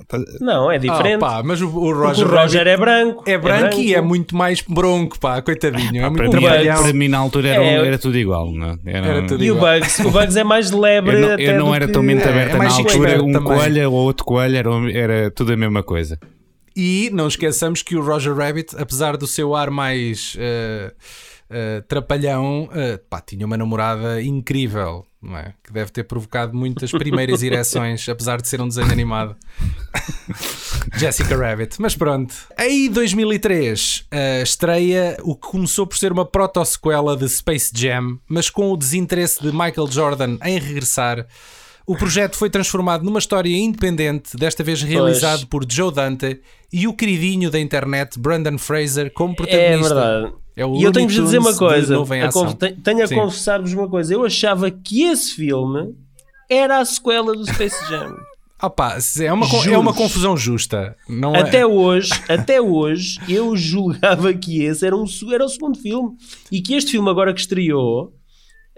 Não, é diferente. Oh, pá, mas o, o Roger, o Roger é branco. É branco, é branco e é muito mais bronco, pá, coitadinho. É pá, muito para, mim, para mim, na altura, era, é, era tudo igual. Não? É? Era, era tudo e igual. o Bugs, o Bugs é mais lebre. eu não, eu não era tão mente aberta é, na altura. Um também. coelho ou outro coelho era, era tudo a mesma coisa. E não esqueçamos que o Roger Rabbit, apesar do seu ar mais. Uh, uh, trapalhão, uh, pá, tinha uma namorada incrível, não é? Que deve ter provocado muitas primeiras ereções, [laughs] apesar de ser um desenho animado. [laughs] Jessica Rabbit. Mas pronto. Aí, 2003, uh, estreia o que começou por ser uma proto-sequela de Space Jam, mas com o desinteresse de Michael Jordan em regressar. O projeto foi transformado numa história independente, desta vez realizado pois. por Joe Dante e o queridinho da internet Brandon Fraser como protagonista. É verdade. É e eu tenho-vos a dizer uma coisa, a tenho a confessar-vos uma coisa. Eu achava que esse filme era a sequela do Space Jam. [laughs] Opa, é uma, é uma confusão justa. Não é? até é... hoje, até hoje, eu julgava que esse era, um, era o segundo filme e que este filme agora que estreou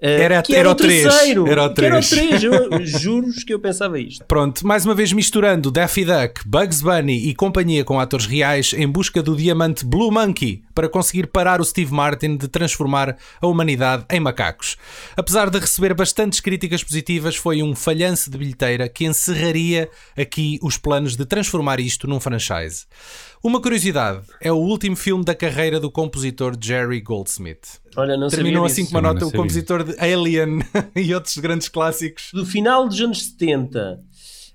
era, que era, era o 3. Terceiro, era o 3. Era o 3. Eu juro que eu pensava isto. Pronto, mais uma vez misturando Daffy Duck, Bugs Bunny e companhia com atores reais em busca do diamante Blue Monkey para conseguir parar o Steve Martin de transformar a humanidade em macacos. Apesar de receber bastantes críticas positivas, foi um falhanço de bilheteira que encerraria aqui os planos de transformar isto num franchise. Uma curiosidade: é o último filme da carreira do compositor Jerry Goldsmith. Olha, não Terminou assim com uma nota o compositor de Alien [laughs] e outros grandes clássicos. Do final dos anos 70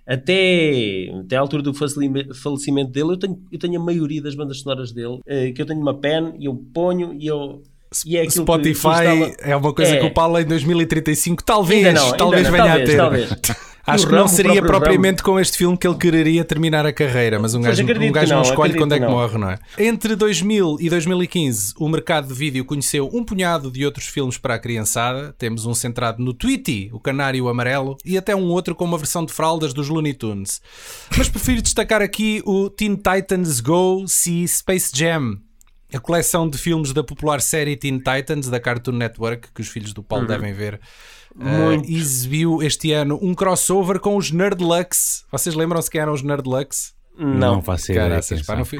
até, até a altura do falecimento dele, eu tenho, eu tenho a maioria das bandas sonoras dele, eh, que eu tenho uma pen e eu ponho e eu. E é Spotify que, que instala... é uma coisa é. que o Paulo em 2035 talvez, não, talvez não, venha talvez, a ter. Talvez. [laughs] Acho que não seria propriamente com este filme que ele quereria terminar a carreira, mas um gajo, um gajo não, não escolhe quando é que, morre, não é? Entre 2000 e 2015, o mercado de vídeo conheceu um punhado de outros filmes para a criançada. Temos um centrado no Tweety, o Canário Amarelo, e até um outro com uma versão de fraldas dos Looney Tunes. Mas prefiro destacar aqui o Teen Titans Go See Space Jam, a coleção de filmes da popular série Teen Titans da Cartoon Network, que os filhos do Paulo uhum. devem ver Uh, exibiu este ano um crossover com os Nerdlux. Vocês lembram-se que eram os Nerdlux? Não, não faço ideia.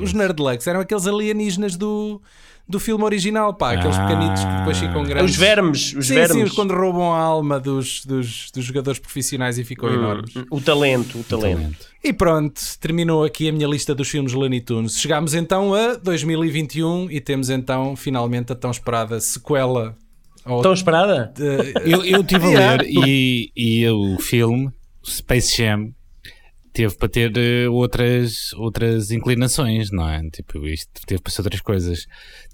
Os Nerdlux eram aqueles alienígenas do, do filme original, pá, aqueles ah, pequenitos que depois ficam grandes. Os vermes, os sim, vermes. Sim, quando roubam a alma dos, dos, dos jogadores profissionais e ficam hum, enormes. O talento, o talento. o talento. E pronto, terminou aqui a minha lista dos filmes Looney Tunes. Chegámos então a 2021 e temos então finalmente a tão esperada sequela Tão esperada? eu, eu tive a [laughs] ler e, e o filme, Space Jam, teve para ter uh, outras, outras inclinações, não é? Tipo, isto teve para ser outras coisas.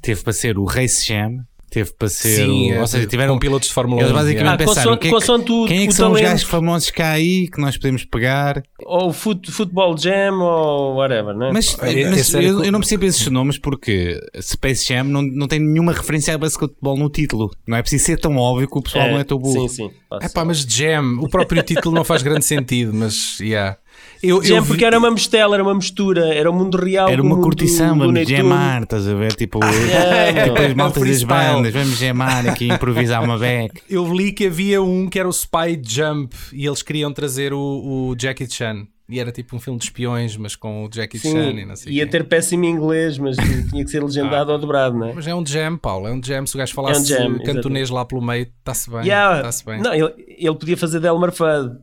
Teve para ser o Race Jam, teve para ser. Sim, o, ou seja, tiveram pilotos de Fórmula 1. Eles basicamente ah, pensaram: quem, é que, quem é que são talento. os gajos famosos cá aí que nós podemos pegar? Ou fut, Futebol Jam ou whatever, não é? Mas, é, mas eu, eu, não percebo esses nomes porque Space Jam não, não tem nenhuma referência a basquetebol no título. Não é preciso ser tão óbvio que o pessoal é, não é tão burro. Sim, sim. É pá, mas Jam, o próprio título não faz grande sentido, mas yeah. Eu, eu vi... porque era uma mistura, era uma mistura, era o mundo real. Era uma curtição, vamos gemar, estás a ver? Tipo, é, [laughs] tipo as maltas das bandas, vamos gemar aqui, improvisar uma beck. [laughs] Eu li que havia um que era o Spy Jump e eles queriam trazer o, o Jackie Chan. E era tipo um filme de espiões, mas com o Jackie Sim, Chan e não sei Ia quê. ter péssimo inglês, mas tinha que ser legendado ah, ou dobrado, não é? Mas é um jam, Paulo, é um jam. Se o gajo falasse é um jam, cantonês lá pelo meio, está-se bem. Yeah. Tá bem. Não, ele, ele podia fazer Delmar Fudd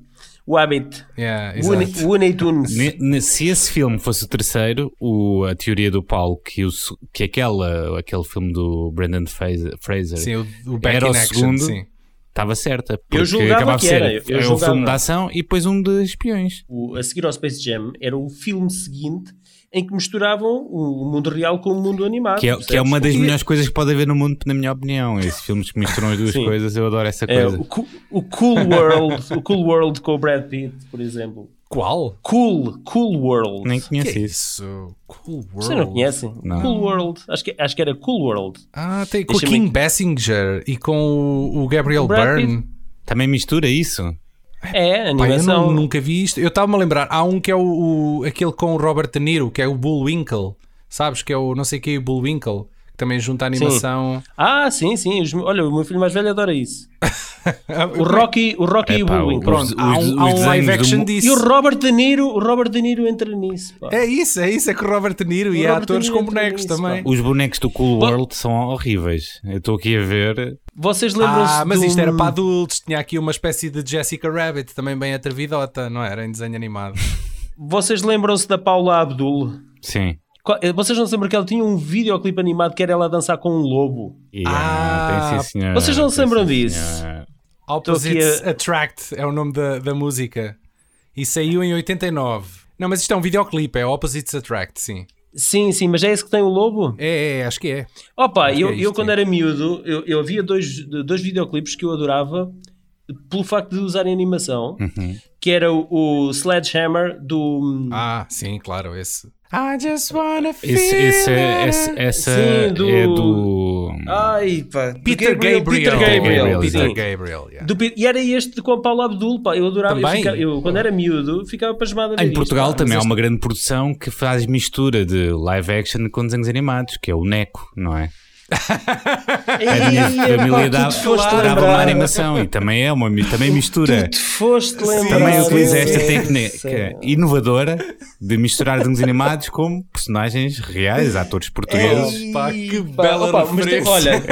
o Habit. Yeah, Looney Tunes. Se esse filme fosse o terceiro, o, a teoria do Paulo que, o, que aquela, aquele filme do Brendan Fraser sim, o, o era o action, segundo, sim. estava certa. Eu julgava que era. Eu, eu é um filme de ação e depois um de espiões. O, a seguir ao Space Jam era o filme seguinte em que misturavam o mundo real com o mundo animado. Que é, que é uma das melhores coisas que pode haver no mundo, na minha opinião. Esses filmes que misturam as duas Sim. coisas, eu adoro essa é, coisa. É, o, o, Cool World, o Cool World com o Brad Pitt, por exemplo. Qual? Cool, Cool World. Nem conheço é isso. Cool World. Você não conhece? Não. Cool World. Acho que, acho que era Cool World. Ah, tem com o King Basinger e com o, o Gabriel o Byrne. Também mistura isso? É, animação. Pai, eu nunca vi isto. Eu estava-me a lembrar, há um que é o, o, aquele com o Robert De Niro, que é o Bullwinkle. Sabes? Que é o não sei que, o Bullwinkle. Também junta a animação. Sim. Ah, sim, sim. Os, olha, o meu filho mais velho adora isso. [laughs] o Rocky, o Rocky e o Bullwinkle. Pronto, há um, há um live action do... disso. E o Robert De Niro, o Robert De Niro entra nisso. Pá. É isso, é isso. É que o Robert De Niro o e há atores com bonecos nisso, também. Pá. Os bonecos do Cool World são horríveis. Eu estou aqui a ver. Vocês lembram-se Ah, mas isto era para adultos. Tinha aqui uma espécie de Jessica Rabbit, também bem atrevidota, não era? Em desenho animado. Vocês lembram-se da Paula Abdul? Sim. Eh, vocês não se lembram que ela tinha um videoclipe animado que era ela a dançar com um lobo? Yeah, ah, tem, sim, vocês não se lembram disso? Opposites a... Attract é o nome da, da música. E saiu em 89. Não, mas isto é um videoclipe, é Opposites Attract, sim. Sim, sim, mas é esse que tem o lobo? É, é acho que é. Opa, eu, é isto, eu quando era miúdo, eu, eu havia dois, dois videoclipes que eu adorava pelo facto de usarem animação, uhum. que era o, o Sledgehammer do... Ah, sim, claro, esse. I just wanna feel esse, esse, é, esse, essa Sim, do... é do. Ai, pá. Peter Gabriel. Peter Gabriel. Peter Gabriel. Yeah. Do, e era este com a Paula Abdul, pá. Eu adorava. Eu, ficava, eu, quando era miúdo, ficava pasmado a ver Em Portugal isto, também há uma grande produção que faz mistura de live action com desenhos animados, que é o Neco, não é? [laughs] a minha família dava, dava uma animação e também é uma também mistura. Tu foste lembrar. Também utiliza esta técnica inovadora de misturar desenhos animados com personagens reais, atores portugueses. Ei, pá, que bela opa, tem, olha,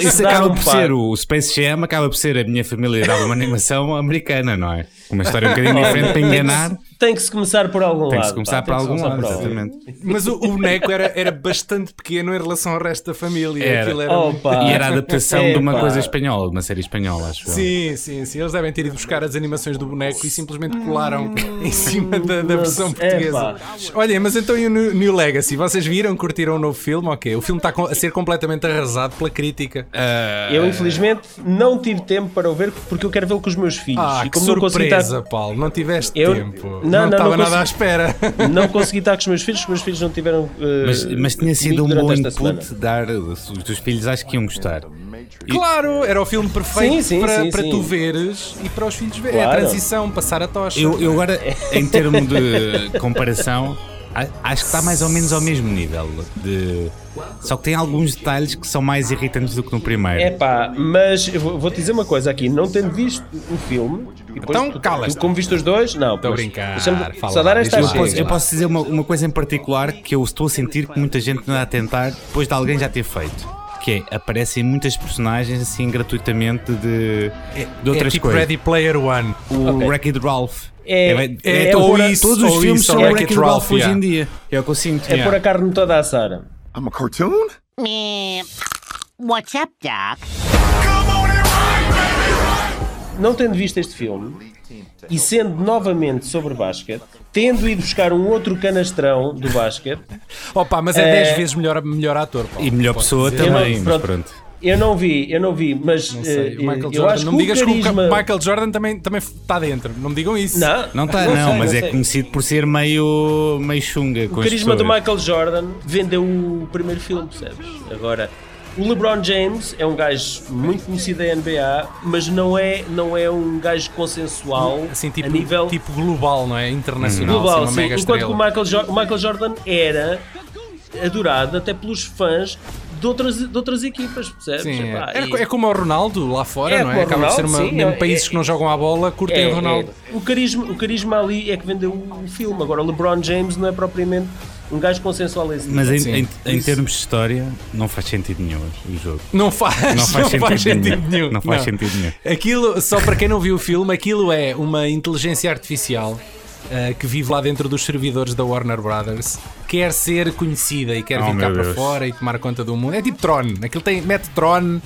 isso acaba por ser o Space Jam, acaba por ser a minha família dava uma animação americana, não é? Uma história um bocadinho diferente para enganar. Tem que se começar por algum tem lado. Tem que se começar por algum lado, exatamente. Mas o, o boneco era, era bastante pequeno em relação ao resto da família. Era. era... Opa. E era a adaptação de uma coisa espanhola, de uma série espanhola, acho Sim, sim, sim. Eles devem ter ido buscar as animações do boneco e simplesmente colaram em cima da, da versão portuguesa. Olha, mas então e o New Legacy? Vocês viram, curtiram o novo filme? Ok. O filme está a ser completamente arrasado pela crítica. Uh... Eu, infelizmente, não tive tempo para o ver porque eu quero vê-lo com os meus filhos. Ah, e como que surpresa, estar... Paulo. Não tiveste eu... tempo. Não, não, estava não nada à espera. [laughs] Não consegui estar com os meus filhos, os meus filhos não tiveram. Uh, mas, mas tinha sido um bom input dar. Os teus filhos acho que iam gostar. Claro, era o filme perfeito sim, sim, para, sim, para tu veres e para os filhos verem. Claro. É a transição, passar a tocha. Eu, eu agora, em termos de comparação, acho que está mais ou menos ao mesmo nível. De... Só que tem alguns detalhes que são mais irritantes do que no primeiro. É pá, mas vou-te dizer uma coisa aqui: não tendo visto o filme, então cala como viste os dois, não. Estou a brincar. Só dar esta eu, posso, eu posso dizer uma, uma coisa em particular que eu estou a sentir que muita gente não a tentar depois de alguém já ter feito que é, aparecem muitas personagens assim gratuitamente de, de outras é tipo coisas. Ready Player One. O okay. Wreck-It Ralph. É, é, é, é ou isso, todos os filmes são é Wreck-It Ralph hoje em dia. É o que eu sinto. É yeah. pôr a carne toda a Sara. I'm a cartoon? What's up, Doc? Não tendo visto este filme e sendo novamente sobre basquete, tendo ido buscar um outro canastrão do basquete. Opa, mas é 10 é... vezes melhor, melhor ator. Pá. E melhor pessoa dizer. também, não, pronto. pronto. Eu não vi, eu não vi, mas não sei, uh, Michael eu acho não me digas carisma... que o Michael Jordan também, também está dentro, não me digam isso. Não, não está, não, não, sei, mas não é sei. conhecido por ser meio, meio chunga. O carisma do Michael Jordan vendeu o primeiro filme, percebes? Agora, o LeBron James é um gajo muito conhecido da NBA, mas não é, não é um gajo consensual assim, tipo, a nível tipo global, não é? Internacional. Global, assim, sim. Enquanto que o Michael, jo o Michael Jordan era adorado até pelos fãs de outras, de outras equipas, percebes? Sim, Epá, é. E... é como o Ronaldo lá fora, é não é? Acaba de ser uma, sim, mesmo é, países é, que não jogam a bola, curtem é, o Ronaldo. É. O, carisma, o carisma ali é que vendeu o filme. Agora, o LeBron James não é propriamente um gajo consensual esse Mas em, em, em, termos de história, não faz sentido nenhum o jogo. Não faz, não faz, [laughs] não sentido, faz sentido nenhum. nenhum. Não faz não. sentido nenhum. Aquilo, só para quem não viu o filme, aquilo é uma inteligência artificial uh, que vive lá dentro dos servidores da Warner Brothers, quer ser conhecida e quer oh, vir cá para fora e tomar conta do mundo. É tipo Tron, aquilo tem, mete Tron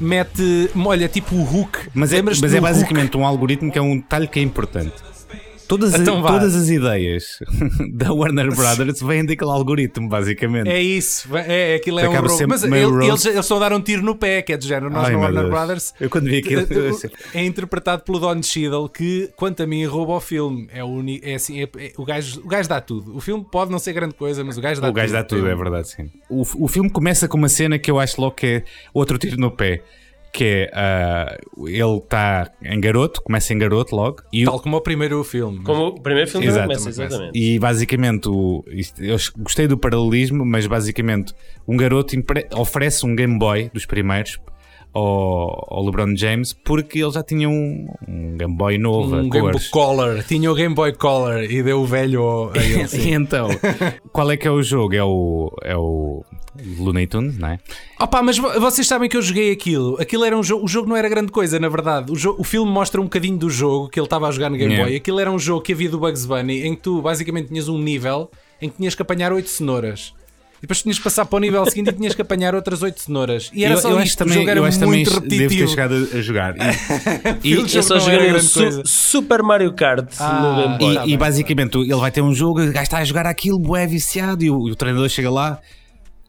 mete, olha, tipo o Hook. Mas é, mas é basicamente Hook? um algoritmo que é um detalhe que é importante. Todas, então, todas as ideias [laughs] da Warner Brothers vêm daquele algoritmo, basicamente. É isso, é, aquilo é Acaba um Mas ele, eles, eles só deram um tiro no pé, que é de género. Nós Ai, na Warner Deus. Brothers. Eu quando vi aquilo. é interpretado pelo Don Cheadle, que, quanto a mim, rouba o filme. É, o, é assim, é, é, o, gajo, o gajo dá tudo. O filme pode não ser grande coisa, mas o gajo dá tudo. O gajo dá tudo, é verdade, sim. O, o filme começa com uma cena que eu acho logo que é outro tiro no pé que é uh, ele está em garoto, começa em garoto logo. E Tal o... como o primeiro filme. Como o primeiro filme Exato, começa, exatamente. E basicamente, o, isto, eu gostei do paralelismo, mas basicamente um garoto oferece um Game Boy dos primeiros ao, ao, LeBron James porque ele já tinha um, um Game Boy novo. Um Game Boy Color, tinha o Game Boy Color e deu o velho a ele. [laughs] então, qual é que é o jogo? É o, é o Looney Tunes, não é? Opa, mas vocês sabem que eu joguei aquilo. Aquilo era um jogo, o jogo não era grande coisa, na verdade. O, jogo, o filme mostra um bocadinho do jogo que ele estava a jogar no Game yeah. Boy. Aquilo era um jogo que havia do Bugs Bunny em que tu basicamente tinhas um nível em que tinhas que apanhar oito cenouras. E depois tinhas que passar para o nível seguinte e tinhas que apanhar outras 8 cenouras. E era eu, só eu isto, também, o jogo era eu acho muito também repetitivo. Devo ter chegado a jogar. E, [laughs] e eu só joguei su Super Mario Kart ah, no E, tá e basicamente ele vai ter um jogo, o gajo está a jogar aquilo, é viciado, e o, e o treinador chega lá.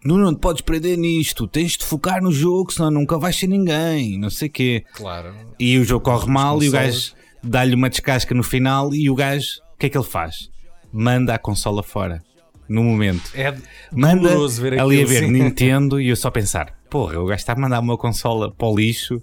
Não, não podes perder nisto, tens de focar no jogo, senão nunca vais ser ninguém, não sei o quê. Claro. E o jogo corre mal e o gajo dá-lhe uma descasca no final e o gajo, o que é que ele faz? Manda a consola fora no momento. É Manda ver ali a ver. Nintendo e eu só [laughs] pensar, porra, o gajo está a mandar uma consola para o lixo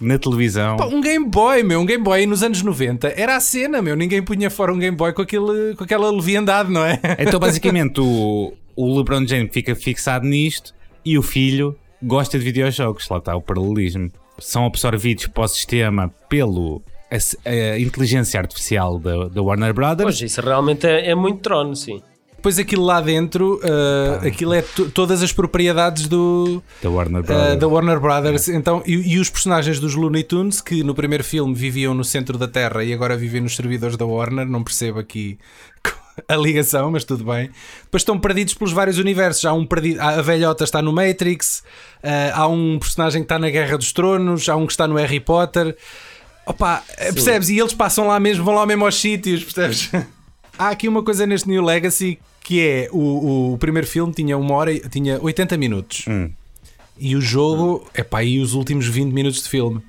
na televisão. Pá, um Game Boy, meu, um Game Boy nos anos 90 era a cena, meu. Ninguém punha fora um Game Boy com, aquele, com aquela leviandade, não é? Então, basicamente, [laughs] o, o LeBron James fica fixado nisto e o filho gosta de videojogos. Lá está o paralelismo. São absorvidos para o sistema pelo a, a inteligência artificial da, da Warner Brothers. Pois, isso realmente é, é muito trono, sim. Depois aquilo lá dentro, uh, aquilo é todas as propriedades do da Warner Brothers. Uh, da Warner Brothers. É. Então, e, e, os personagens dos Looney Tunes, que no primeiro filme viviam no centro da Terra e agora vivem nos servidores da Warner, não percebo aqui [laughs] a ligação, mas tudo bem. Depois estão perdidos pelos vários universos. Há um perdido, a velhota está no Matrix, uh, há um personagem que está na Guerra dos Tronos, há um que está no Harry Potter. Opa, Sim. percebes? E eles passam lá mesmo, vão lá mesmo aos sítios, percebes? [laughs] há aqui uma coisa neste New Legacy que é o, o primeiro filme tinha uma hora tinha 80 minutos hum. e o jogo é pá, e os últimos 20 minutos de filme.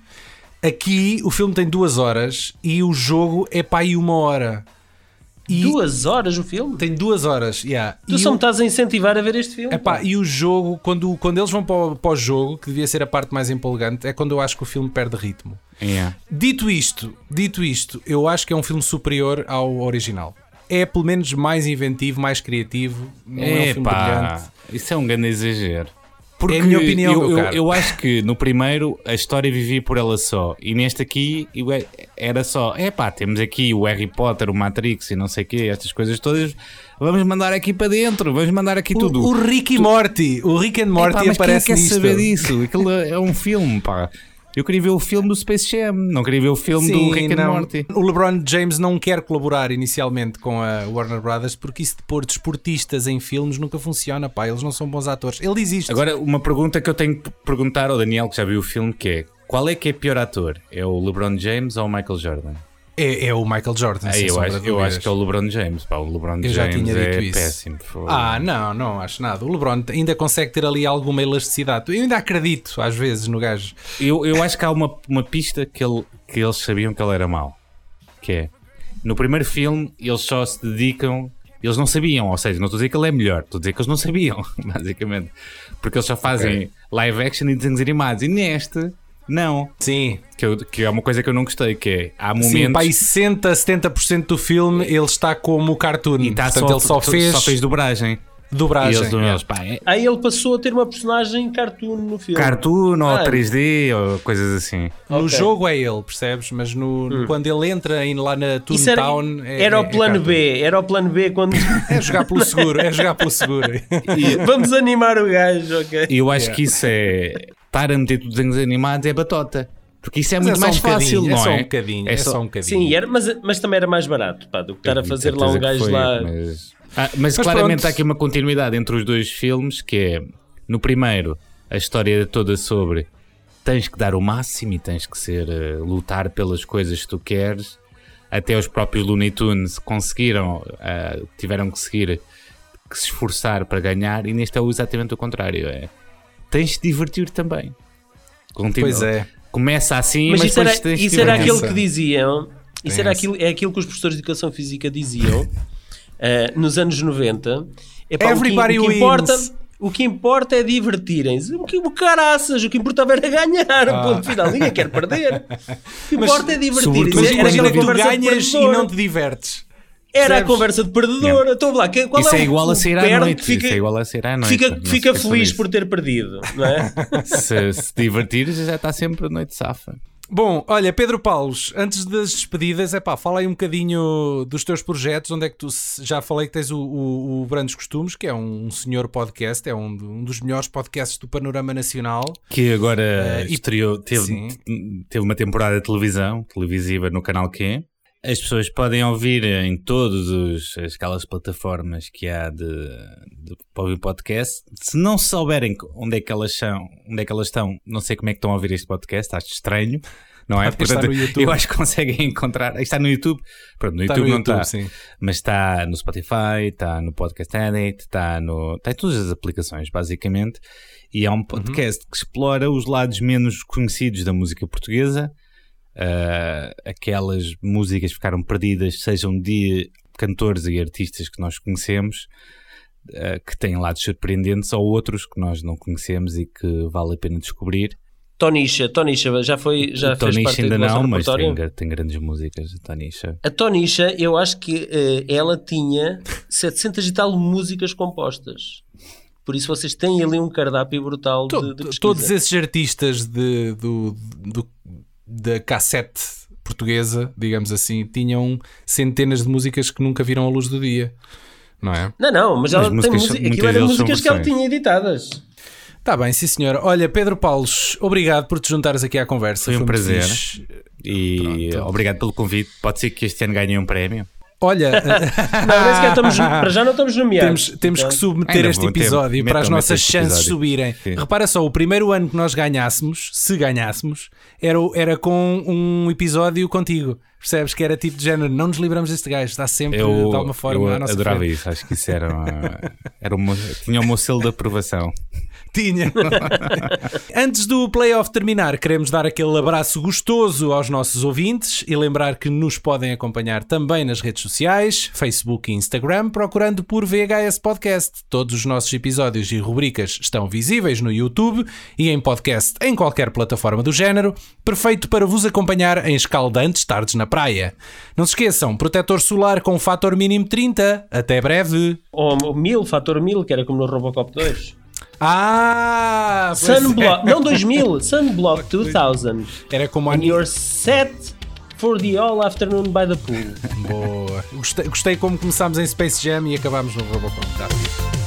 Aqui o filme tem duas horas e o jogo é pá, e uma hora. E duas horas o filme? Tem duas horas, yeah. Tu e só o... me estás a incentivar a ver este filme. Epá, e o jogo, quando, quando eles vão para o, para o jogo, que devia ser a parte mais empolgante, é quando eu acho que o filme perde ritmo. Yeah. Dito isto, dito isto, eu acho que é um filme superior ao original é pelo menos mais inventivo, mais criativo. Não é, é um filme brilhante. Isso é um grande exagero. Porque é a minha opinião, eu, eu, eu, acho que no primeiro a história vivia por ela só. E neste aqui era só, é pá, temos aqui o Harry Potter, o Matrix e não sei o quê, estas coisas todas. Vamos mandar aqui para dentro, vamos mandar aqui tudo. O, o Rick e Morty, o Rick and Morty Epá, mas aparece quem quer nisto? saber disso? Aquilo é um filme, pá. Eu queria ver o filme do Space Jam, não queria ver o filme Sim, do Rick and Morty. O LeBron James não quer colaborar inicialmente com a Warner Brothers porque isso de pôr desportistas em filmes nunca funciona, pá, eles não são bons atores. Ele diz isto. Agora, uma pergunta que eu tenho que perguntar ao Daniel que já viu o filme que é Qual é que é pior ator? É o LeBron James ou o Michael Jordan? É, é o Michael Jordan. Ah, eu, acho, eu acho que é o LeBron James. Pá, o LeBron eu James é isso. péssimo. Ah, não, não acho nada. O LeBron ainda consegue ter ali alguma elasticidade. Eu ainda acredito, às vezes, no gajo. Eu, eu acho que há uma, uma pista que, ele, que eles sabiam que ele era mau. Que é, no primeiro filme, eles só se dedicam eles não sabiam, ou seja, não estou a dizer que ele é melhor, estou a dizer que eles não sabiam, [laughs] basicamente. Porque eles só fazem okay. live action e desenhos animados. E neste, não. Sim. Que, eu, que, é uma coisa que eu não gostei, que é, há momentos... Sim, pá, 60, 70% do filme ele está como cartoon. E está Portanto, só, ele só fez... Só fez dobragem dobragem. Eles, é. eles, pá, é... Aí ele passou a ter uma personagem cartoon no filme. Cartoon ou 3D ou coisas assim. No okay. jogo é ele, percebes? Mas no, hum. quando ele entra em, lá na Toontown. Era, é, era o é plano B. Era o plano B quando. [laughs] é jogar pelo seguro. É jogar pelo seguro. [laughs] e, Vamos animar o gajo, ok? E eu acho yeah. que isso é. Estar a meter desenhos animados é batota. Porque isso é mas muito é mais um fácil, não é? É só um bocadinho. É, só, um bocadinho. Sim, era, mas, mas também era mais barato, pá, do que estar a fazer lá um gajo foi, lá. Mas... Ah, mas, mas, claramente pronto. há aqui uma continuidade entre os dois filmes, que é, no primeiro, a história toda sobre tens que dar o máximo e tens que ser uh, lutar pelas coisas que tu queres. Até os próprios Looney Tunes conseguiram, uh, tiveram que seguir, que se esforçar para ganhar, e neste é exatamente o contrário. É, tens de divertir também. Continua. Pois é. Começa assim, mas, mas isso era, isso era aquilo que diziam. Isso era aquilo, é aquilo que os professores de educação física diziam uh, [laughs] nos anos 90. Epá, Everybody o que, o que importa, o que importa é divertirem-se. O que o caraças, o que importava era ganhar. Ah. Ponto final, ninguém quer perder. [laughs] O que importa é divertirem-se. Era aquela que tu ganhas e não te divertes. Era a conversa de perdedor. Estou lá. Qual Isso é, é igual a sair à noite. Fica, Isso é igual a sair à noite. Fica, fica feliz por ter perdido, não é? [laughs] se, se divertires, já está sempre a noite safa. Bom, olha, Pedro Paulos, antes das despedidas, é pá, fala aí um bocadinho dos teus projetos, onde é que tu já falei que tens o, o, o Brandos Costumes, que é um senhor podcast, é um, um, dos melhores podcasts do panorama nacional. Que agora uh, estreou, teve, teve uma temporada de televisão, televisiva no canal Q. As pessoas podem ouvir em todas aquelas plataformas que há de, de para ouvir podcast. Se não souberem onde é que elas são, onde é que elas estão, não sei como é que estão a ouvir este podcast, acho estranho. Não é? Portanto, [laughs] eu acho que conseguem encontrar. Está no YouTube. Pronto, no está YouTube no não YouTube, está. Sim. Mas está no Spotify, está no Podcast Edit, está, no, está em todas as aplicações, basicamente. E é um podcast uhum. que explora os lados menos conhecidos da música portuguesa uh, aquelas músicas ficaram perdidas, sejam de cantores e artistas que nós conhecemos, uh, que têm lados surpreendentes, ou outros que nós não conhecemos e que vale a pena descobrir. Tonisha, Tonisha já foi já Tonisha fez parte ainda não, mas tem, tem, grandes músicas a Tonisha. A Tonisha, eu acho que uh, ela tinha 700 e tal músicas compostas. Por isso vocês têm ali um cardápio brutal de, de Todos esses artistas de, do, do, da cassete portuguesa, digamos assim, tinham centenas de músicas que nunca viram a luz do dia. Não é? Não, não, mas, ela tem música, aquilo eram músicas que ela tinha editadas. Está bem, sim senhor. Olha, Pedro Paulos, obrigado por te juntares aqui à conversa. Foi um Foi prazer. E Pronto. obrigado pelo convite. Pode ser que este ano ganhe um prémio. Olha, [laughs] não, estamos, para já não estamos nomeados. Temos, temos que submeter este episódio tempo. para as nossas chances episódio. subirem. Sim. Repara só, o primeiro ano que nós ganhássemos, se ganhássemos, era, era com um episódio contigo. Percebes que era tipo de género, não nos livramos deste gajo, está sempre eu, de alguma forma eu à nossa adorava frente. isso, acho que isso era, uma, era uma, tinha o meu selo de aprovação. [laughs] Tinha. [laughs] Antes do playoff terminar, queremos dar aquele abraço gostoso aos nossos ouvintes e lembrar que nos podem acompanhar também nas redes sociais, Facebook e Instagram, procurando por VHS Podcast. Todos os nossos episódios e rubricas estão visíveis no YouTube e em podcast em qualquer plataforma do género, perfeito para vos acompanhar em escaldantes tardes na praia. Não se esqueçam, protetor solar com fator mínimo 30. Até breve. Ou 1000, fator 1000, que era como no Robocop 2. Ah! Sunblock, é. não 2000, Sunblock 2000. Era como a. And you're set for the all afternoon by the pool. [laughs] Boa. Gostei, gostei como começámos em Space Jam e acabámos no Robocop. Tá?